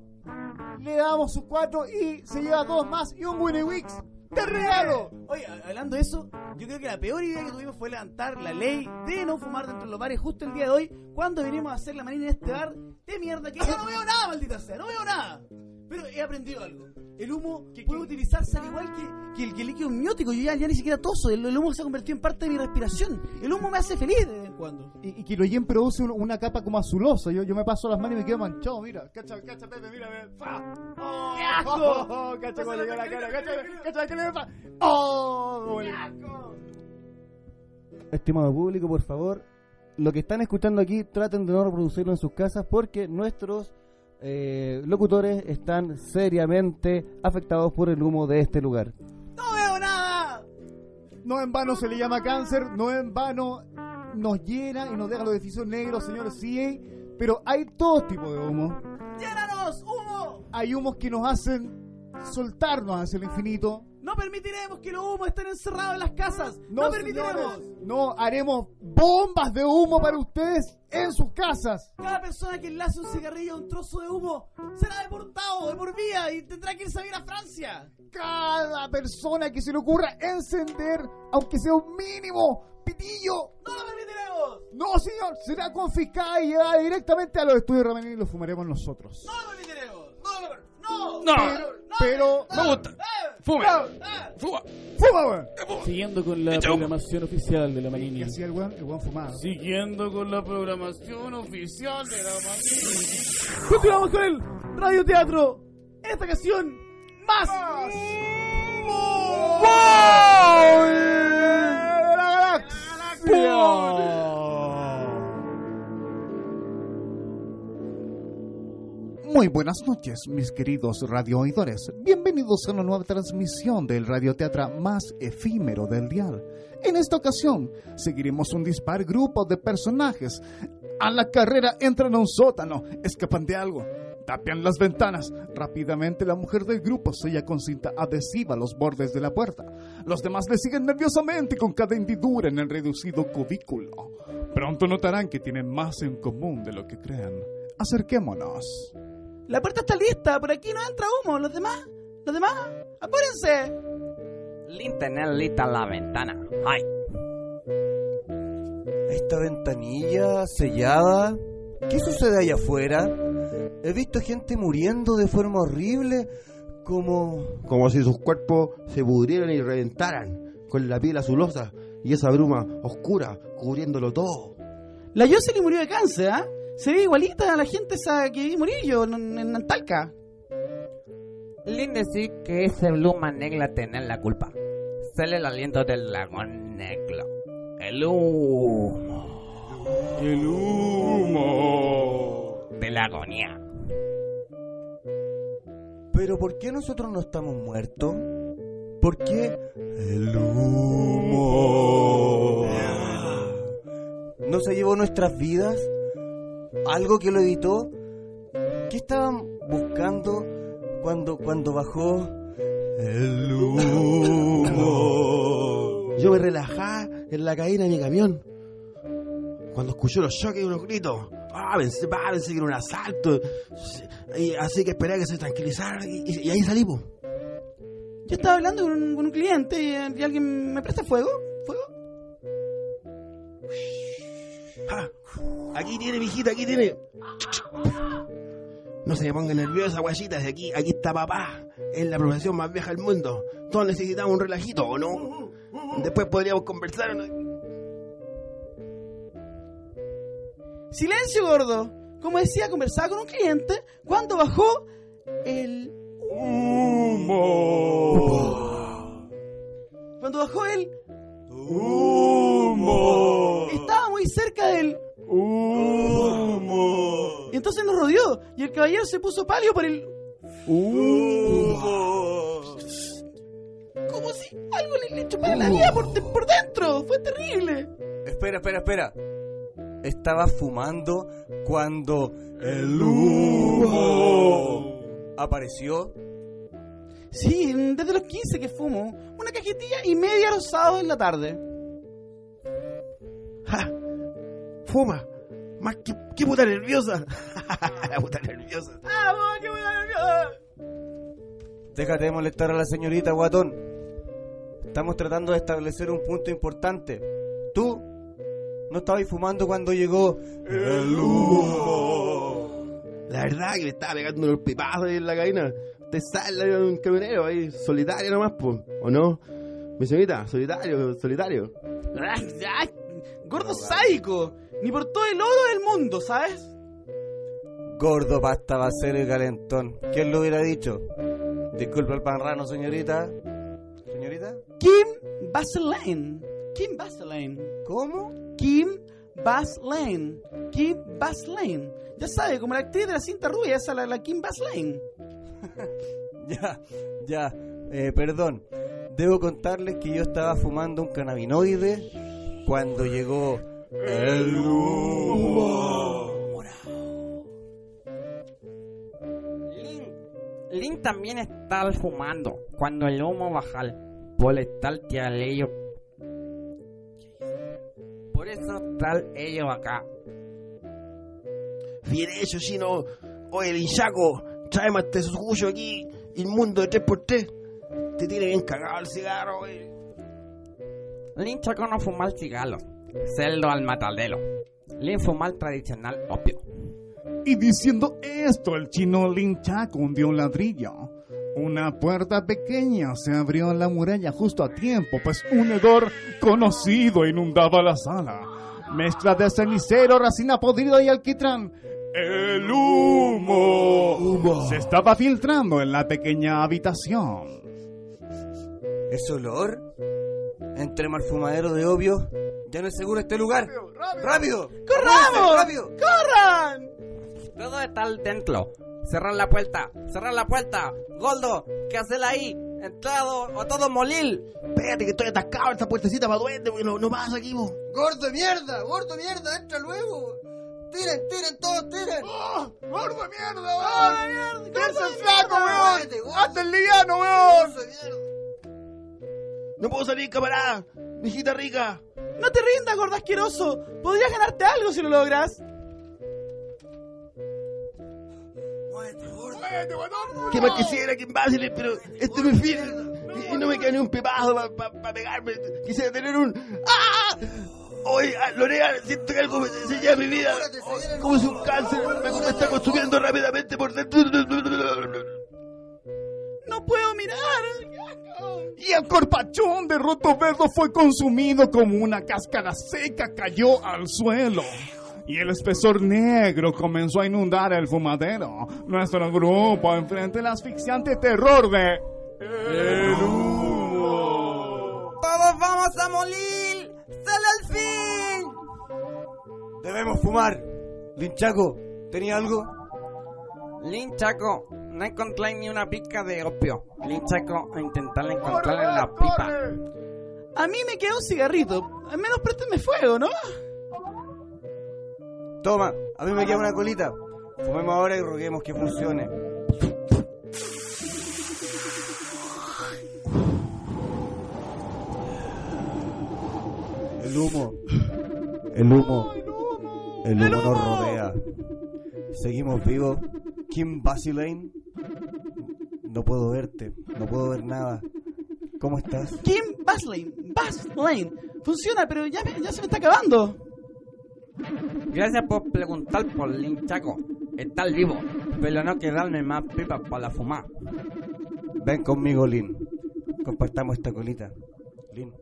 Le damos sus cuatro y se lleva dos más y un Winnie Wix de regalo. Oye, hablando de eso, yo creo que la peor idea que tuvimos fue levantar la ley de no fumar dentro de los bares justo el día de hoy, cuando vinimos a hacer la marina en este bar de mierda, que yo no veo nada, maldita sea, no veo nada. Pero he aprendido algo. El humo puede utilizarse al igual que, que el, que el líquido amniótico. Yo ya, ya ni siquiera toso. El, el humo se ha convertido en parte de mi respiración. El humo me hace feliz en cuando. Y, y Kiroyen produce un- una capa como azulosa. Yo, yo me paso las manos y me quedo manchado. Mira, cacha, cacha, Pepe, mira, ve. ¡Fa! ¡Oh! ¡Qué asco! oh, oh, cacha, dio la cara. Cacha, cacha, que le fa. ¡Oh! Estimado público, por favor, lo que están escuchando aquí, traten de no reproducirlo en sus casas porque nuestros eh, locutores están seriamente afectados por el humo de este lugar. ¡No veo nada! No en vano se le llama cáncer, no en vano nos llena y nos deja los edificios negros, señores, sí, pero hay todo tipo de humo. ¡Llénanos! ¡Humo! Hay humos que nos hacen soltarnos hacia el infinito. No permitiremos que los humos estén encerrados en las casas. No, permitiremos. señores, no haremos bombas de humo para ustedes en sus casas. Cada persona que enlace un cigarrillo a un trozo de humo será deportado de por vida y tendrá que irse a vivir a Francia. Cada persona que se le ocurra encender, aunque sea un mínimo pitillo, ¡No lo permitiremos! no señor, será confiscada y llevada directamente a los estudios de Ramení y lo fumaremos nosotros. ¡No lo permitiremos! ¡No lo permitiremos! ¡No! No. Pero, pero, Me gusta. ¡Fume! ¡Fuma! ¡Fuma, weón! Siguiendo con la programación oficial de la ¿Qué Manini. hacía el weón? El weón fumaba. Siguiendo con la programación oficial de la Manini. Continuamos con el radioteatro. Esta canción más. Muy buenas noches, mis queridos radiooidores. Bienvenidos a una nueva transmisión del radioteatro más efímero del dial. En esta ocasión, seguiremos un dispar grupo de personajes. A la carrera entran a un sótano, escapan de algo, tapian las ventanas. Rápidamente la mujer del grupo sella con cinta adhesiva los bordes de la puerta. Los demás le siguen nerviosamente con cada hendidura en el reducido cubículo. Pronto notarán que tienen más en común de lo que creen. Acerquémonos. La puerta está lista. Por aquí no entra humo. Los demás. Los demás. Apúrense. tener lista la ventana. ¡Ay! Esta ventanilla sellada. ¿Qué sucede allá afuera? He visto gente muriendo de forma horrible, como... Como si sus cuerpos se pudrieran y reventaran, con la piel azulosa y esa bruma oscura cubriéndolo todo. La Jocelyn murió de cáncer, ¿ah? Se ve igualita a la gente esa que vi morir yo en, en Antalca. Lin decir que ese Bluma Negla tiene la culpa. Sale el aliento del dragón negro. El humo. El humo. De la agonía. ¿Pero por qué nosotros no estamos muertos? ¿Por qué el humo no se llevó nuestras vidas? ¿Algo que lo evitó? ¿Qué estaban buscando cuando, cuando bajó el humo? Yo me relajaba en la cabina de mi camión. Cuando escuché los choques y unos gritos. Ah, pensé, ah, pensé que era un asalto. Y así que esperé a que se tranquilizaran y, y- y ahí salimos. Yo estaba hablando con un, con un cliente y, y alguien me presta fuego. ¿Fuego? Ah, aquí tiene, mijita, aquí tiene. No se me ponga nerviosa, guayita, de aquí, aquí está papá. Es la profesión más vieja del mundo. Todos necesitamos un relajito, ¿o no? Después podríamos conversar. ¿no? Silencio, gordo. Como decía, conversaba con un cliente cuando bajó el humo. Cuando bajó el humo. Estaba muy cerca del humo. Y entonces nos rodeó y el caballero se puso pálido por el humo. Como si algo le, le chupara la vida por, de- por dentro. Fue terrible. Espera, espera, espera. Estaba fumando cuando el humo apareció. Sí, desde los 15 que fumo. Una cajetilla y media los sábados en la tarde. ¡Ja! Fuma. Más que, que puta nerviosa. la puta nerviosa. ¡Ah, qué buena nerviosa! Déjate de molestar a la señorita, guatón. Estamos tratando de establecer un punto importante. Tú no estabas fumando cuando llegó el humo. La verdad que le estaba pegando unos pipazos ahí en la cabina. Te sale un camionero ahí, solitario nomás, po, ¿o no? Mi señorita, solitario, solitario. Gordo sádico. Ni por todo el oro del mundo, ¿sabes? Gordo pasta va a ser el calentón. ¿Quién lo hubiera dicho? Disculpa el panrano, señorita. ¿Señorita? Kim Baseline. Kim Baseline. ¿Cómo? Kim Baseline. Kim Baseline. Ya sabe, como la actriz de la cinta rubia, esa la, la Kim Baseline. Ya, ya. Eh, perdón. Debo contarles que yo estaba fumando un cannabinoide cuando llegó el humo. Link también está fumando cuando el humo baja por estar ello. Por eso está ello acá. Bien hecho, chino. Oye, el hinchaco, tráeme este suyo aquí, inmundo de 3x3. Te tiene bien cagado el cigarro, güey. Link Chaco no fuma cigarros, celdo al matadero. El tradicional opio. Y diciendo esto, el chino Lin Chaco hundió un ladrillo. Una puerta pequeña se abrió en la muralla justo a tiempo, pues un hedor conocido inundaba la sala. Mezcla de cenicero, racina podrida y alquitrán. El humo, se estaba filtrando en la pequeña habitación. ¿Ese olor? Entre mal fumadero de obvio, ya no es seguro este lugar. ¡Rápido! ¡Corramos! ¡Rápido! ¡Corran! Todo está dentro. Cerrar la puerta, cerrar la puerta. Goldo, ¿qué haces ahí? Entrado o todo molil. Espérate que estoy atascado en esta puertecita para duende, güey. No, no pasa aquí, vos. ¡Gordo de mierda! ¡Gordo de mierda! ¡Entra luego! ¡Tiren, tiren, todos tiren! ¡Oh! ¡Gordo de mierda, weón! ¡Qué el flaco, weón! ¡Hazte el liviano, weón! No puedo salir, camarada. Mijita rica. No te rindas, gordo asqueroso. Podrías ganarte algo si lo logras. ¿Qué más quisiera que Basile, pero este me fin y, no me queda ni un pepazo para pegarme. Quisiera tener un. ¡Ah! Oye, ah, Lorea, siento que algo me se lleva mi vida. Como es un cáncer, me, me está consumiendo rápidamente por dentro. No puedo mirar. Y el corpachón de Roto Verdo fue consumido como una cáscara seca cayó al suelo. Y el espesor negro comenzó a inundar el fumadero. Nuestro grupo enfrenta el asfixiante terror de... El humo. ¡Todos vamos a morir! ¡Sale al fin! Debemos fumar. Linchaco, ¿tenía algo? Lin Chaco, no encontré ni una pica de opio. Lin Chaco, a intentar encontrar en la pipa. A mí me queda un cigarrito. Al menos présteme fuego, ¿no? Toma, a mí me queda una colita. Fumemos ahora y roguemos que funcione. El humo. El humo. El humo nos rodea. Seguimos vivos. Kim Basilane. No puedo verte. No puedo ver nada. ¿Cómo estás? Kim Baslane. Baslane. Funciona, pero ya, me- ya se me está acabando. Gracias por preguntar por Lin Chaco. Estás vivo, pero no quedarme más pipa para fumar. Ven conmigo, Lin. Compartamos esta colita. Lin.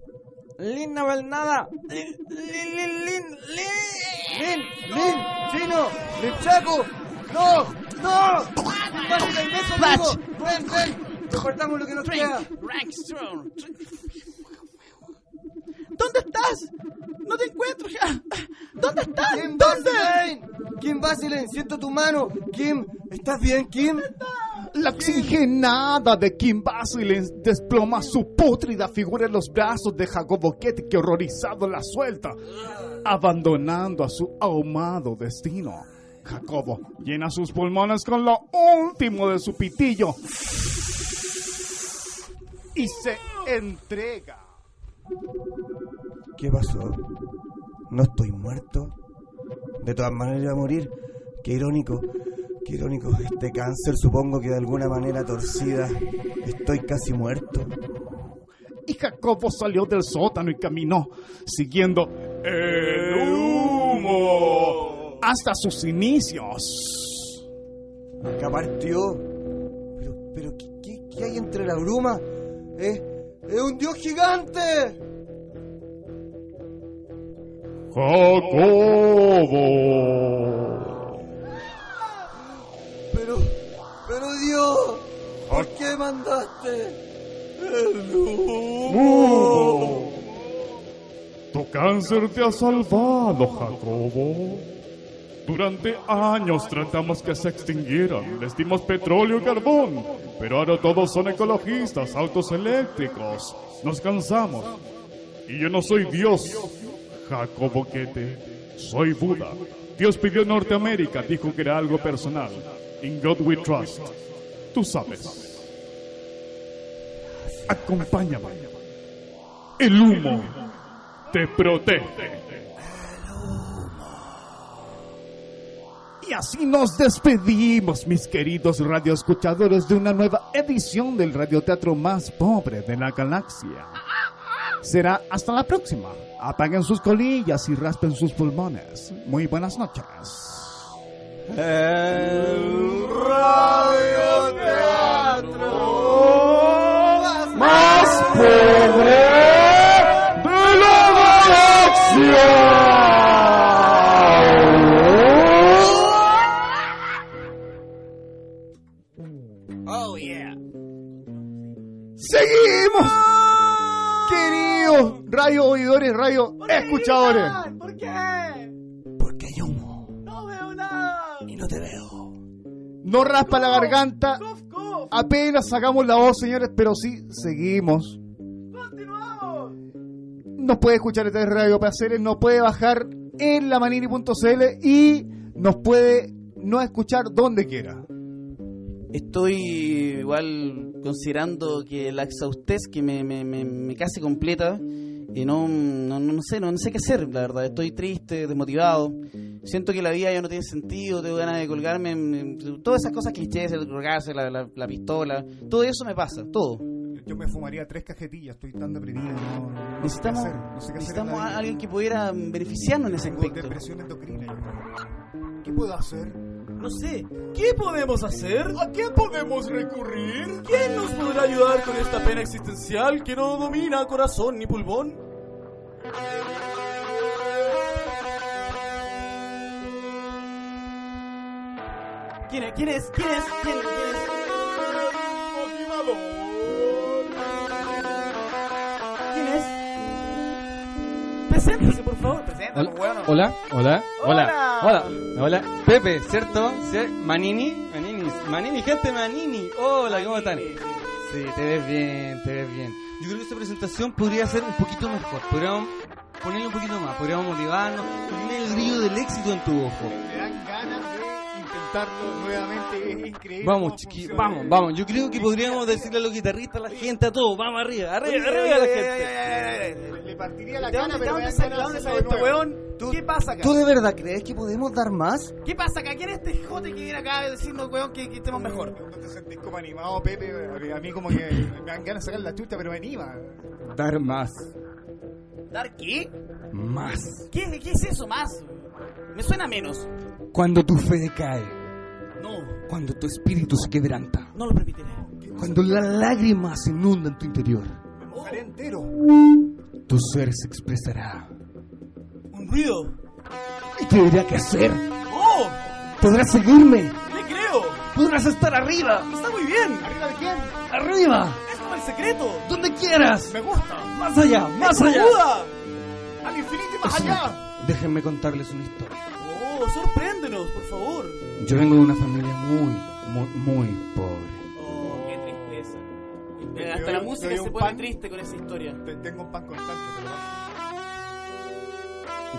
Lin no ver nada. Lin, Lin, Lin, Lin, Lin. ¡Lin! ¡Lin! ¡Chino! ¡Lin Chaco! ¡No! ¡No! Compartamos lo que nos queda. Rank Strong. ¿Dónde estás? No te encuentro ya. ¿Dónde estás? ¡Kim ¿Dónde? ¡Kim Basilane! ¡Siento tu mano! ¡Kim! ¿Estás bien, Kim? La oxigenada de Kim Basilens desploma su pútrida figura en los brazos de Jacobo Ketty, que horrorizado la suelta, abandonando a su ahumado destino. Jacobo llena sus pulmones con lo último de su pitillo y se entrega. ¿Qué pasó? ¿No estoy muerto? De todas maneras iba a morir. Qué irónico. Qué irónico. Este cáncer supongo que de alguna manera torcida. Estoy casi muerto. Y Jacobo salió del sótano y caminó, siguiendo el humo hasta sus inicios. Acá partió. Pero, pero, ¿qué, qué- qué hay entre la bruma? ¿Es, es un dios gigante! Jacobo. Pero, pero Dios, ¿por qué mandaste? El humo. Tu cáncer te ha salvado, Jacobo. Durante años tratamos que se extinguieran. Les dimos petróleo y carbón. Pero ahora todos son ecologistas, autos eléctricos. Nos cansamos. Y yo no soy Dios, Jacobo Quete. Soy Buda. Dios pidió Norteamérica, dijo que era algo personal. In God we trust. Tú sabes. Acompáñame. El humo te protege. Y así nos despedimos, mis queridos radioescuchadores, de una nueva edición del radioteatro más pobre de la galaxia. Será hasta la próxima. Apaguen sus colillas y raspen sus pulmones. Muy buenas noches. El radioteatro más pobre de la Oh, Seguimos, queridos radio oidores, radio escuchadores. ¿Por qué? Porque hay humo. No veo nada. Y no te veo. No raspa la garganta. Apenas sacamos la voz, señores, pero sí seguimos. Continuamos. Nos puede escuchar a través de Radio Placeres, nos puede bajar en lamanini.cl y nos puede no escuchar donde quiera. Estoy igual considerando que la exhaustez que me, me, me, me casi completa y no, no, no sé, no, sé qué hacer, la verdad. Estoy triste, desmotivado. Siento que la vida ya no tiene sentido, tengo ganas de colgarme. en- en- todas esas cosas clichés, el colgarse, la, la, la pistola, todo eso me pasa, todo. Yo me fumaría tres cajetillas, estoy tan deprimido. No, no Necesitamos, sé qué hacer, no sé qué hacer necesitamos la a alguien que pudiera beneficiarnos en ese aspecto. depresión endocrina. ¿Qué puedo hacer? No sé, ¿qué podemos hacer? ¿A quién podemos recurrir? ¿Quién nos podrá ayudar con esta pena existencial que no domina corazón ni pulmón? ¿Quién es? ¿Quién es? ¿Quién es? ¿Quién, quién es? Preséntese, por favor. Preséntese, Hola, bueno. hola, hola, Hola. hola, hola, hola. Pepe, ¿cierto? ¿Sí? Manini, Manini, Manini, gente Manini. Hola, ¿cómo están? Sí, te ves bien, te ves bien. Yo creo que esta presentación podría ser un poquito mejor. Podríamos ponerle un poquito más, podríamos motivarnos, poner el brillo del éxito en tu ojo. Me dan ganas de intentarlo nuevamente. Es increíble. Vamos, chiquillos, vamos, vamos. Yo creo que podríamos decirle a los guitarristas, a la gente, a todos. Vamos arriba, arriba, arriba oye, la gente. Le, partiría la ¿De cara, pero dónde de este weón? ¿Qué pasa acá? ¿Tú de verdad crees que podemos dar más? ¿Qué pasa acá? ¿Quién es este jote que viene acá a decirnos, weón, que, que estemos mejor? ¿No te sentís como animado, Pepe? A mí como que me dan ganas de sacar la chucha, pero me anima. Dar más. ¿Dar qué? Más. ¿Qué, ¿Qué es eso más? Me suena menos. Cuando tu fe decae. No, Cuando tu espíritu se quebranta. no lo permitiré. Cuando las lágrimas inundan tu interior. Me mojaré entero. Tu ser se expresará. ¿Un ruido? Y te dirá qué hacer. ¡Oh! Podrás seguirme. ¡Le creo! Podrás estar arriba. ¡Está muy bien! ¿Arriba de quién? Arriba. ¡Es como el secreto! Donde quieras. Me gusta. Más allá, más allá. ¡Ayuda! Al infinito y más allá. Déjenme contarles una historia. ¡Oh, sorpréndenos, por favor! Yo vengo de una familia muy, muy, muy pobre. ¡Oh, qué tristeza! Te Hasta la música se un pone pan. triste con esa historia. Te- Tengo un pan constante, pero...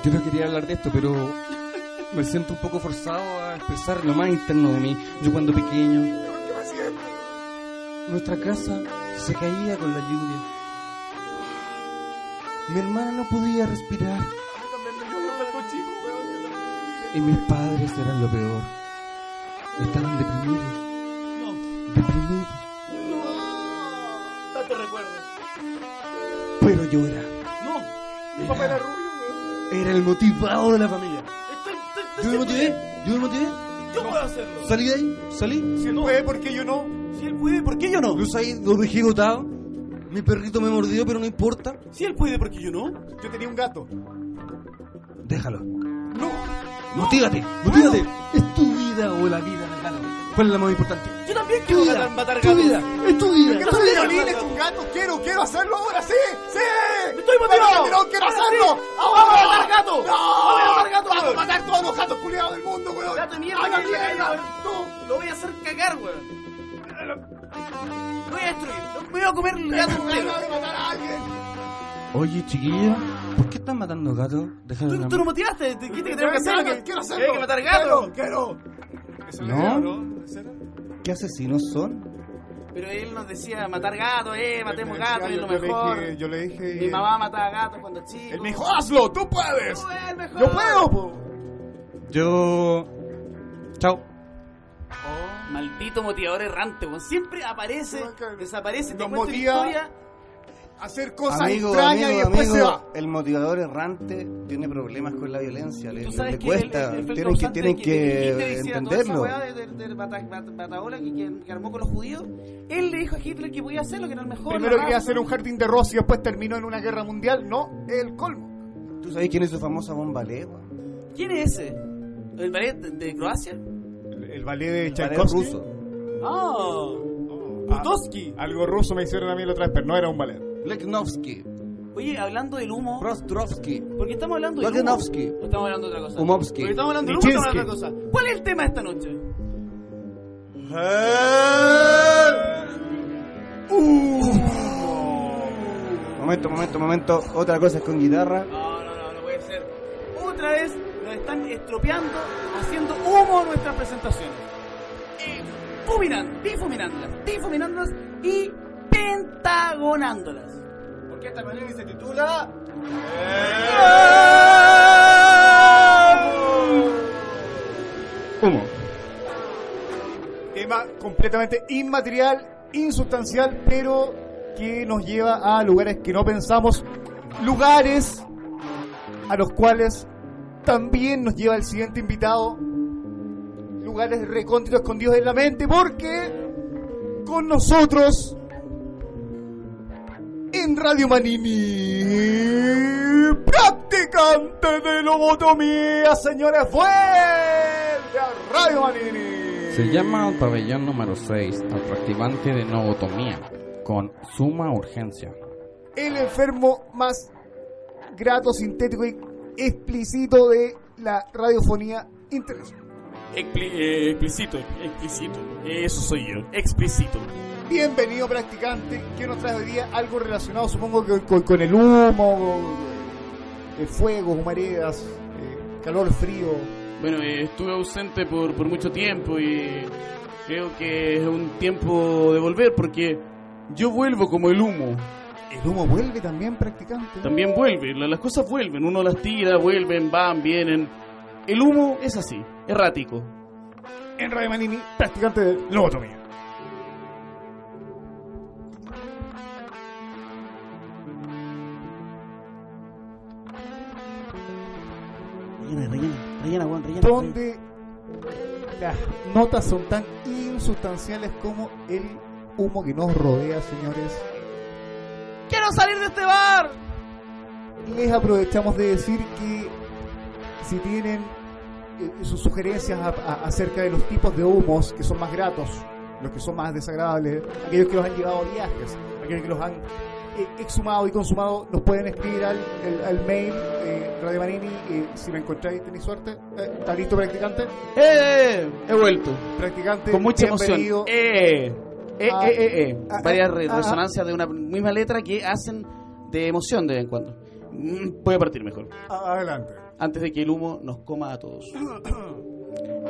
Yo no quería hablar de esto, pero me siento un poco forzado a expresar lo más interno de mí. Yo cuando pequeño, ¿Qué me siento? nuestra casa se caía con la lluvia. Mi hermana no podía respirar y mis padres eran lo peor. Estaban deprimidos, deprimidos. Tanto recuerdo. Pero yo era, No, Mi papá era rubio, era el motivado de la familia. Yo me motivé, yo me motivé. Yo puedo hacerlo. Salí de ahí, salí. Si él puede, ¿por qué yo no? Si él puede, ¿por qué yo no? Yo salí, lo dejé agotado. Mi perrito me mordió, pero no importa. Si él puede, ¿por qué yo no? Yo tenía un gato. Déjalo. No. Motívate, motívate. Es tu vida o la vida del gato. ¿Cuál es la más importante? Yo también quiero vida, matar, matar tu gatos. vida, es tu vida. ¡Quiero con gatos! ¡Quiero, quiero hacerlo ahora! ¡Sí! ¡Sí! ¡Estoy motivado! ¡Pero no quiero hacerlo! ¡Ahora! ¡Vamos a matar gatos! ¡No! ¡Vamos a matar gatos! ¡Vamos a matar todos los gatos culiados del mundo, weón! Gato de mierda, ¡A la que le mierda! Lo voy a hacer cagar, weón. Lo voy a destruir. Lo voy a comer el gato ¡Tengo entero. ganas de matar a alguien! Oye, chiquillo, ¿por qué están matando gatos? Tú, tú no motivaste, te dijiste que tenemos que hacerlo. Que, ¡Quiero hacerlo! hay que matar gatos. ¡Quiero! La ¿No? ¿Qué asesinos son? Pero él nos decía matar gatos, eh, matemos gatos, es lo yo le mejor. dije- Yo le dije... Mi mamá mataba gatos cuando chico. Él me dijo, ¡hazlo! ¡Tú puedes! Tú eres el mejor. ¡Yo puedo! po! Yo... Chao. Maldito motivador errante, weón. Siempre aparece, desaparece, te Nos una motiva historia. Hacer cosas Amigo, extrañas y amigo, después se amigo, va. el motivador errante tiene problemas con la violencia, le, Tú le- cuesta, el, el, el tienen que, tienen que, que esa entenderlo. weá de- de- del Bata- Bata- Bataola que, armó con los judíos, él le dijo a Hitler que podía hacerlo, que era el mejor. Primero quería hacer un jardín de rosas y después terminó en una guerra mundial. No, el colmo. ¿Tú sabes quién es su famosa bomba legua? ¿Quién es ese? ¿El ballet de, de Croacia? El, el ballet de Tchaikovsky. ruso. Ah, Ah, Putowski. algo ruso me hicieron a mí la otra vez, pero no era un ballet. Leknovsky, Oye, hablando del humo, Prostrovsky, ¿por qué estamos hablando del humo? ¿O estamos hablando de otra cosa? Umovsky. Porque estamos hablando del humo, estamos hablando de otra cosa. ¿Cuál es el tema de esta noche? Momento, momento, momento. Otra cosa es con guitarra. No, no, no, no puede ser. Otra vez nos están estropeando, haciendo humo nuestras presentaciones. Eh, fuminando, difuminándolas, difuminándolas y pentagonándolas. Porque esta manera se titula... Humo. Tema completamente inmaterial, insustancial, pero que nos lleva a lugares que no pensamos, lugares a los cuales también nos lleva el siguiente invitado, lugares recónditos escondidos en la mente, porque con nosotros Radio Manini, practicante de lobotomía, señores, vuelve a Radio Manini. Se llama al pabellón número 6, al practicante de novotomía, con suma urgencia. el enfermo más grato, sintético y explícito de la radiofonía internacional. Expli- eh, explícito, explícito. Eso soy yo, explícito. Bienvenido practicante, que nos trae hoy día algo relacionado supongo que con, con el humo, el fuego, humaredas, eh, calor, frío, Bueno, eh, estuve ausente por, por mucho tiempo y creo que es un tiempo de volver porque yo vuelvo como el humo. ¿El humo vuelve también, practicante? También vuelve, la- las cosas vuelven, uno las tira, vuelven, van, vienen. El humo es así, errático. En Radio Manini, practicante de lobotomía. Rellena, rellena, rellena, rellena. Donde las notas son tan insustanciales como el humo que nos rodea, señores. ¡Quiero salir de este bar! Les aprovechamos de decir que si tienen eh, sus sugerencias a- a- acerca de los tipos de humos que son más gratos, los que son más desagradables, aquellos que los han llevado a viajes, aquellos que los han exhumado y consumado, nos pueden escribir al, al mail eh, Radio Manini. eh, si me encontráis, tenéis suerte. Eh, ¿Está listo, practicante? ¡Eh! He vuelto. Practicante, Con mucha emoción. ¡Eh! Eh, Ah, eh, eh, eh. ah, Varias ah, re- resonancias de una misma letra que hacen de emoción de vez en cuando. Mm, Voy a partir mejor. Adelante. Antes de que el humo nos coma a todos.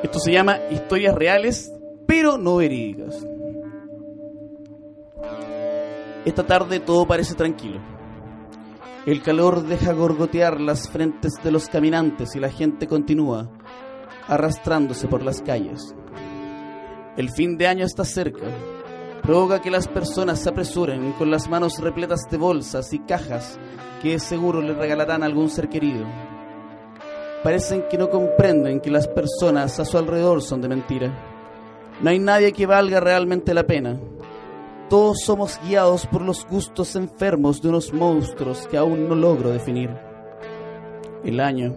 Esto se llama historias reales, pero no verídicas. Esta tarde todo parece tranquilo. El calor deja gorgotear las frentes de los caminantes y la gente continúa arrastrándose por las calles. El fin de año está cerca. Provoca que las personas se apresuren con las manos repletas de bolsas y cajas que seguro le regalarán a algún ser querido. Parecen que no comprenden que las personas a su alrededor son de mentira. No hay nadie que valga realmente la pena. Todos somos guiados por los gustos enfermos de unos monstruos que aún no logro definir. El año,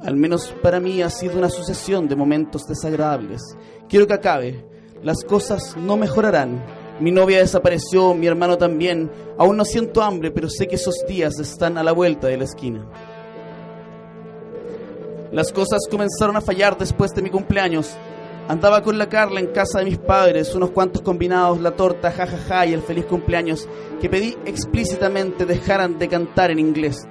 al menos para mí, ha sido una sucesión de momentos desagradables. Quiero que acabe. Las cosas no mejorarán. Mi novia desapareció, mi hermano también. Aún no siento hambre, pero sé que esos días están a la vuelta de la esquina. Las cosas comenzaron a fallar después de mi cumpleaños. Andaba con la Carla en casa de mis padres, unos cuantos combinados, la torta, jajaja y el feliz cumpleaños, que pedí explícitamente dejaran de cantar en inglés.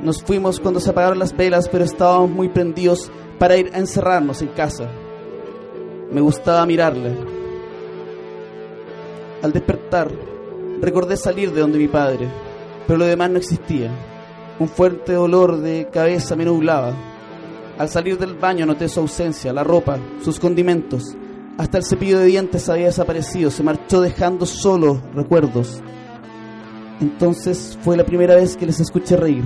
Nos fuimos cuando se apagaron las velas, pero estábamos muy prendidos para ir a encerrarnos en casa. Me gustaba mirarla. Al despertar, recordé salir de donde mi padre, pero lo demás no existía. Un fuerte dolor de cabeza me nublaba. Al salir del baño noté su ausencia, la ropa, sus condimentos. Hasta el cepillo de dientes había desaparecido, se marchó dejando solo recuerdos. Entonces fue la primera vez que les escuché reír.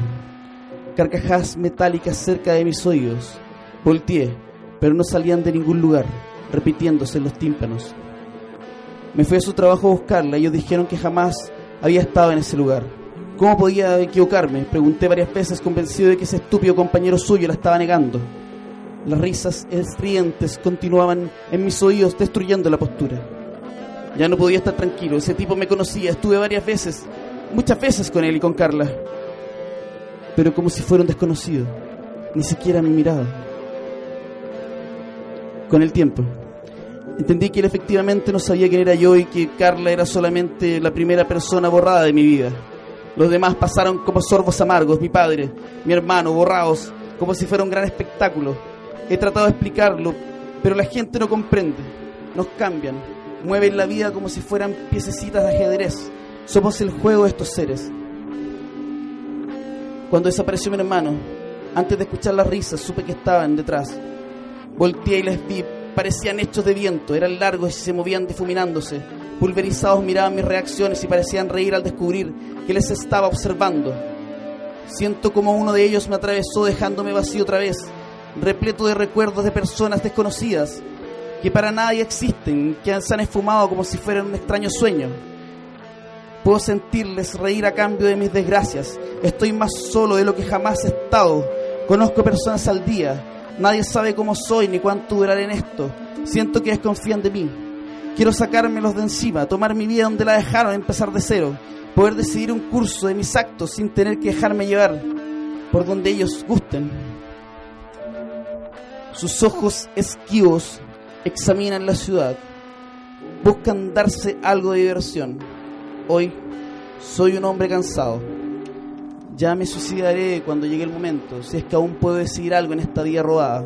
Carcajadas metálicas cerca de mis oídos. Volteé, pero no salían de ningún lugar, repitiéndose en los tímpanos. Me fui a su trabajo a buscarla ellos dijeron que jamás había estado en ese lugar. ¿Cómo podía equivocarme? Pregunté varias veces convencido de que ese estúpido compañero suyo la estaba negando. Las risas estridentes continuaban en mis oídos destruyendo la postura. Ya no podía estar tranquilo, ese tipo me conocía, estuve varias veces, muchas veces con él y con Carla. Pero como si fuera un desconocido, ni siquiera me miraba. Con el tiempo, entendí que él efectivamente no sabía quién era yo y que Carla era solamente la primera persona borrada de mi vida. Los demás pasaron como sorbos amargos, mi padre, mi hermano, borrados, como si fuera un gran espectáculo. He tratado de explicarlo, pero la gente no comprende. Nos cambian, mueven la vida como si fueran piececitas de ajedrez. Somos el juego de estos seres. Cuando desapareció mi hermano, antes de escuchar las risas, supe que estaban detrás. Volteé y les vi, parecían hechos de viento, eran largos y se movían difuminándose. Pulverizados miraban mis reacciones y parecían reír al descubrir que les estaba observando. Siento como uno de ellos me atravesó dejándome vacío otra vez, repleto de recuerdos de personas desconocidas que para nadie existen, que se han esfumado como si fueran un extraño sueño. Puedo sentirles reír a cambio de mis desgracias. Estoy más solo de lo que jamás he estado. Conozco personas al día. Nadie sabe cómo soy ni cuánto duraré en esto. Siento que desconfían de mí. Quiero sacármelos de encima, tomar mi vida donde la dejaron, empezar de cero. Poder decidir un curso de mis actos sin tener que dejarme llevar por donde ellos gusten. Sus ojos esquivos examinan la ciudad. Buscan darse algo de diversión. Hoy soy un hombre cansado. Ya me suicidaré cuando llegue el momento, si es que aún puedo decidir algo en esta vida robada.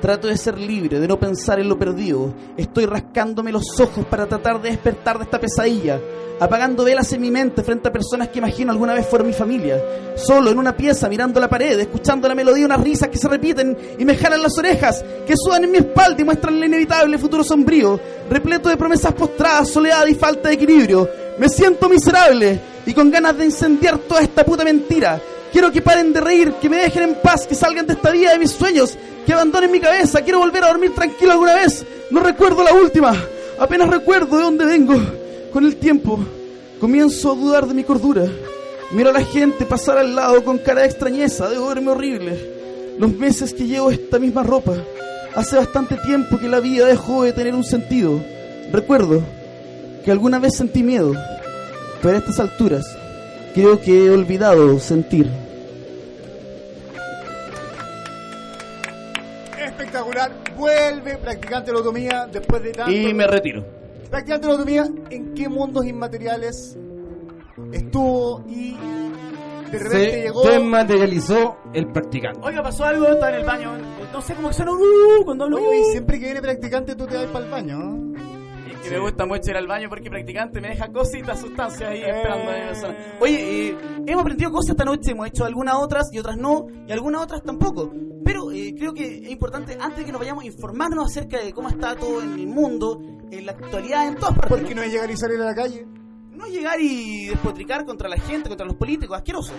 Trato de ser libre, de no pensar en lo perdido. Estoy rascándome los ojos para tratar de despertar de esta pesadilla. Apagando velas en mi mente frente a personas que imagino alguna vez fueron mi familia. Solo en una pieza, mirando la pared, escuchando la melodía unas risas que se repiten y me jalan las orejas, que sudan en mi espalda y muestran el inevitable futuro sombrío, repleto de promesas postradas, soledad y falta de equilibrio. Me siento miserable y con ganas de incendiar toda esta puta mentira. Quiero que paren de reír, que me dejen en paz, que salgan de esta vida de mis sueños, que abandonen mi cabeza. Quiero volver a dormir tranquilo alguna vez. No recuerdo la última. Apenas recuerdo de dónde vengo. Con el tiempo, comienzo a dudar de mi cordura. Miro a la gente pasar al lado con cara de extrañeza. Debo verme horrible. Los meses que llevo esta misma ropa. Hace bastante tiempo que la vida dejó de tener un sentido. Recuerdo que alguna vez sentí miedo. Pero a estas alturas, creo que he olvidado sentir. Vuelve practicante de lotomía después de tanto. Y me retiro. Practicante de lotomía, ¿en qué mundos inmateriales estuvo y de repente Se llegó? desmaterializó el practicante. Oiga, pasó algo, estaba en el baño. No sé cómo que suena un uh, cuando hablo. Oye, y siempre que viene practicante tú te vas para el baño, ¿no? Es que me gusta mucho ir al baño porque practicante me deja cositas, sustancias ahí esperando. en esa- Oye, eh, hemos aprendido cosas esta noche, hemos hecho algunas otras y otras no, y algunas otras tampoco. Pero eh, creo que es importante, antes de que nos vayamos, informarnos acerca de cómo está todo en el mundo, en la actualidad, en todas partes. Porque no es llegar y salir a la calle. No es llegar y despotricar contra la gente, contra los políticos, asqueroso.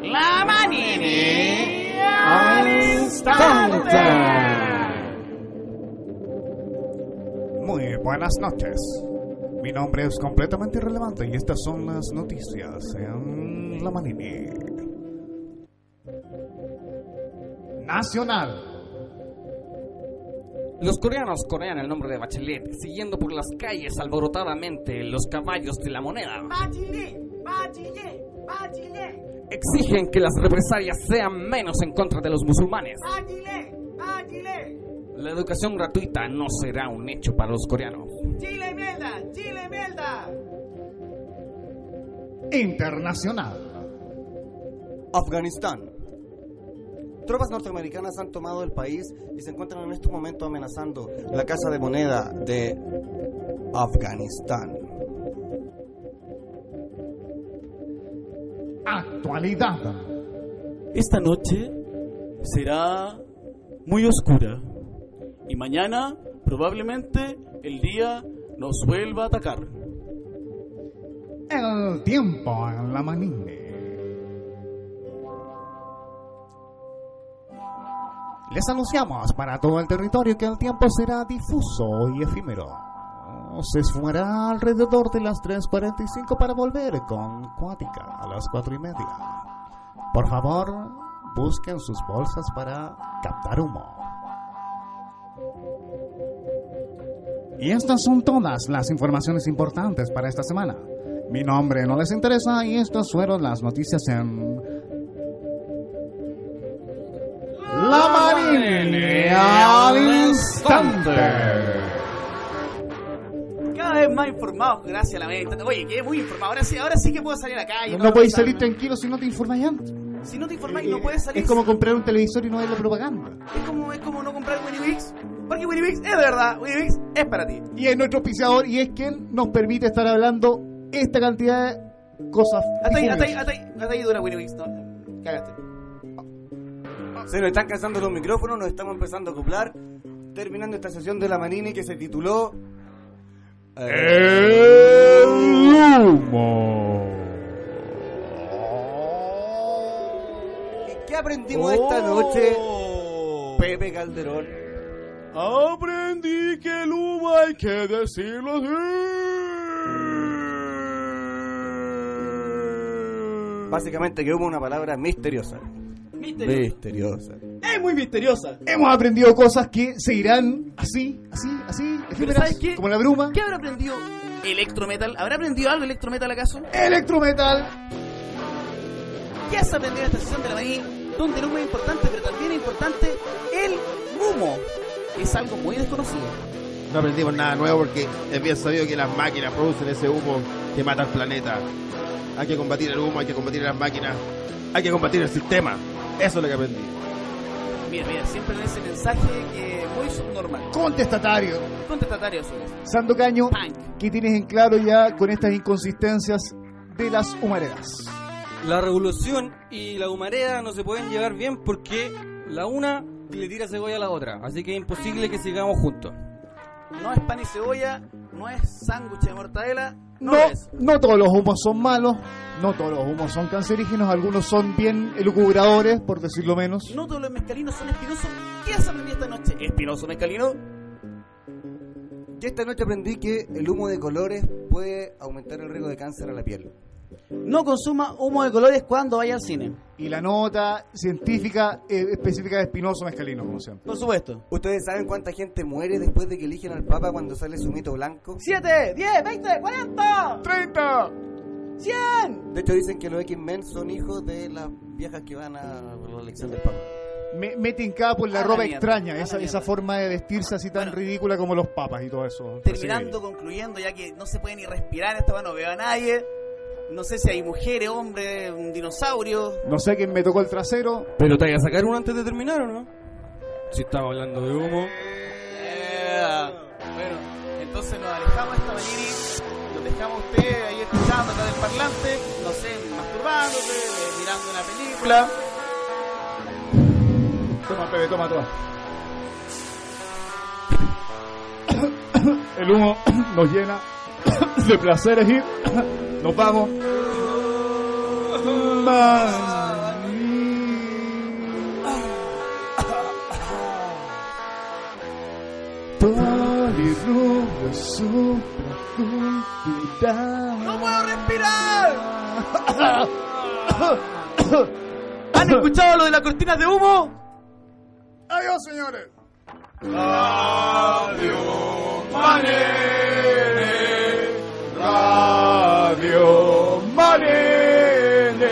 La Manini al instante. Muy buenas noches. Mi nombre es completamente irrelevante y estas son las noticias en La Manini. Nacional. Los coreanos corean el nombre de Bachelet, siguiendo por las calles alborotadamente los caballos de la moneda. Exigen que las represalias sean menos en contra de los musulmanes. La educación gratuita no será un hecho para los coreanos. Chile mierda, Chile mierda. Internacional. Afganistán. Tropas norteamericanas han tomado el país y se encuentran en este momento amenazando la casa de moneda de Afganistán. Actualidad. Esta noche será muy oscura y mañana probablemente el día nos vuelva a atacar. El tiempo en La Manini. Les anunciamos para todo el territorio que el tiempo será difuso y efímero. Se esfumará alrededor de las 3.45 para volver con Cuática a las 4 y media. Por favor, busquen sus bolsas para captar humo. Y estas son todas las informaciones importantes para esta semana. Mi nombre no les interesa y estas fueron las noticias en La Marine al instante. Cada vez más informados, gracias a la mente. Oye, quedé muy informado. Ahora sí, ahora sí que puedo salir a la calle. No, podéis salir tranquilo si no te informáis antes. Si no te informáis, no puedes salir. Es como comprar un televisor y no ver la propaganda. Es como, es como no comprar Winnie Wix. Porque Winnie Wix es de verdad. Winnie Wix es para ti. Y es nuestro auspiciador y es quien nos permite estar hablando esta cantidad de cosas. Hasta ahí, hasta ahí, hasta ahí, hasta ahí dura Winnie Wix. No, cagaste. Se nos están cansando los micrófonos, nos estamos empezando a acoplar. Terminando esta sesión de la Manini que se tituló. El humo. ¿Qué aprendimos esta noche, Pepe Calderón? Aprendí que el humo hay que decirlo Básicamente que hubo una palabra misteriosa. Misteriosa. Misteriosa. Es muy misteriosa. Hemos aprendido cosas que se irán así, así, así, Pero efímeras, ¿sabes qué? como la bruma. ¿Qué habrá aprendido Electrometal? ¿Habrá aprendido algo Electrometal acaso? Electrometal. ¿Qué has aprendido en esta sesión de la maní? donde el humo es importante, pero también es importante el humo. Es algo muy desconocido. No aprendimos nada nuevo porque es bien sabido que las máquinas producen ese humo que mata al planeta. Hay que combatir el humo, hay que combatir las máquinas, hay que combatir el sistema. Eso es lo que aprendí. Mira, mira, siempre en ese mensaje que es muy subnormal. Contestatario. Contestatario, eso es. Sandocaño, ¿qué tienes en claro ya con estas inconsistencias de las humaredas? La revolución y la humareda no se pueden llevar bien porque la una le tira cebolla a la otra. Así que es imposible que sigamos juntos. No es pan y cebolla, no es sándwich de mortadela, no, No, es. no todos los humos son malos, no todos los humos son cancerígenos, algunos son bien elucubradores, por decirlo menos. No todos los mezcalinos son espinosos. ¿Qué has aprendido esta noche? ¿Espinoso mezcalino? Yo esta noche aprendí que el humo de colores puede aumentar el riesgo de cáncer a la piel. No consuma humo de colores cuando vaya al cine. Y la nota científica eh, específica de espinoso mescalino, como siempre. Por supuesto. ¿Ustedes saben cuánta gente muere después de que eligen al Papa cuando sale su mito blanco? 7, 10, 20, 40, 30, 100. De hecho dicen que los X-Men son hijos de las viejas que van a la elección del Papa. Me, meten capo en la A la ropa mierda, extraña, a la esa, forma de vestirse así tan ridícula como los papas y todo eso. Terminando, concluyendo, ya que no se puede ni respirar en esta mano, no veo a nadie. No sé si hay mujeres, hombres, un dinosaurio. No sé quién me tocó el trasero. Pero te voy a sacar uno antes de terminar, ¿o no? Si estamos hablando de humo. Eh, bueno, entonces nos alejamos de esta manini, los dejamos a ustedes ahí escuchando acá del parlante, no sé, masturbándose, eh, mirando una película. Toma, Pepe, toma, toma. El humo nos llena de placeres y nos vamos. Polirrubio supracultural. ¡No puedo respirar! ¿Han escuchado lo de las cortinas de humo? Adiós, señores. Radio Manene, Radio Manene.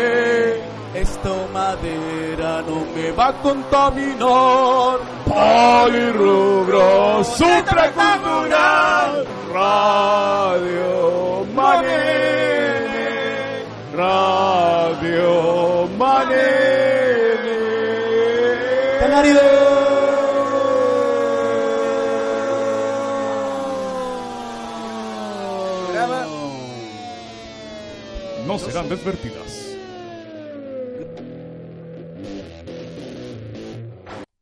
Esta madera no me va a contaminar. Polirrubro supracultural. Radio Manene, Radio Manene. Canario. No serán desvertidas.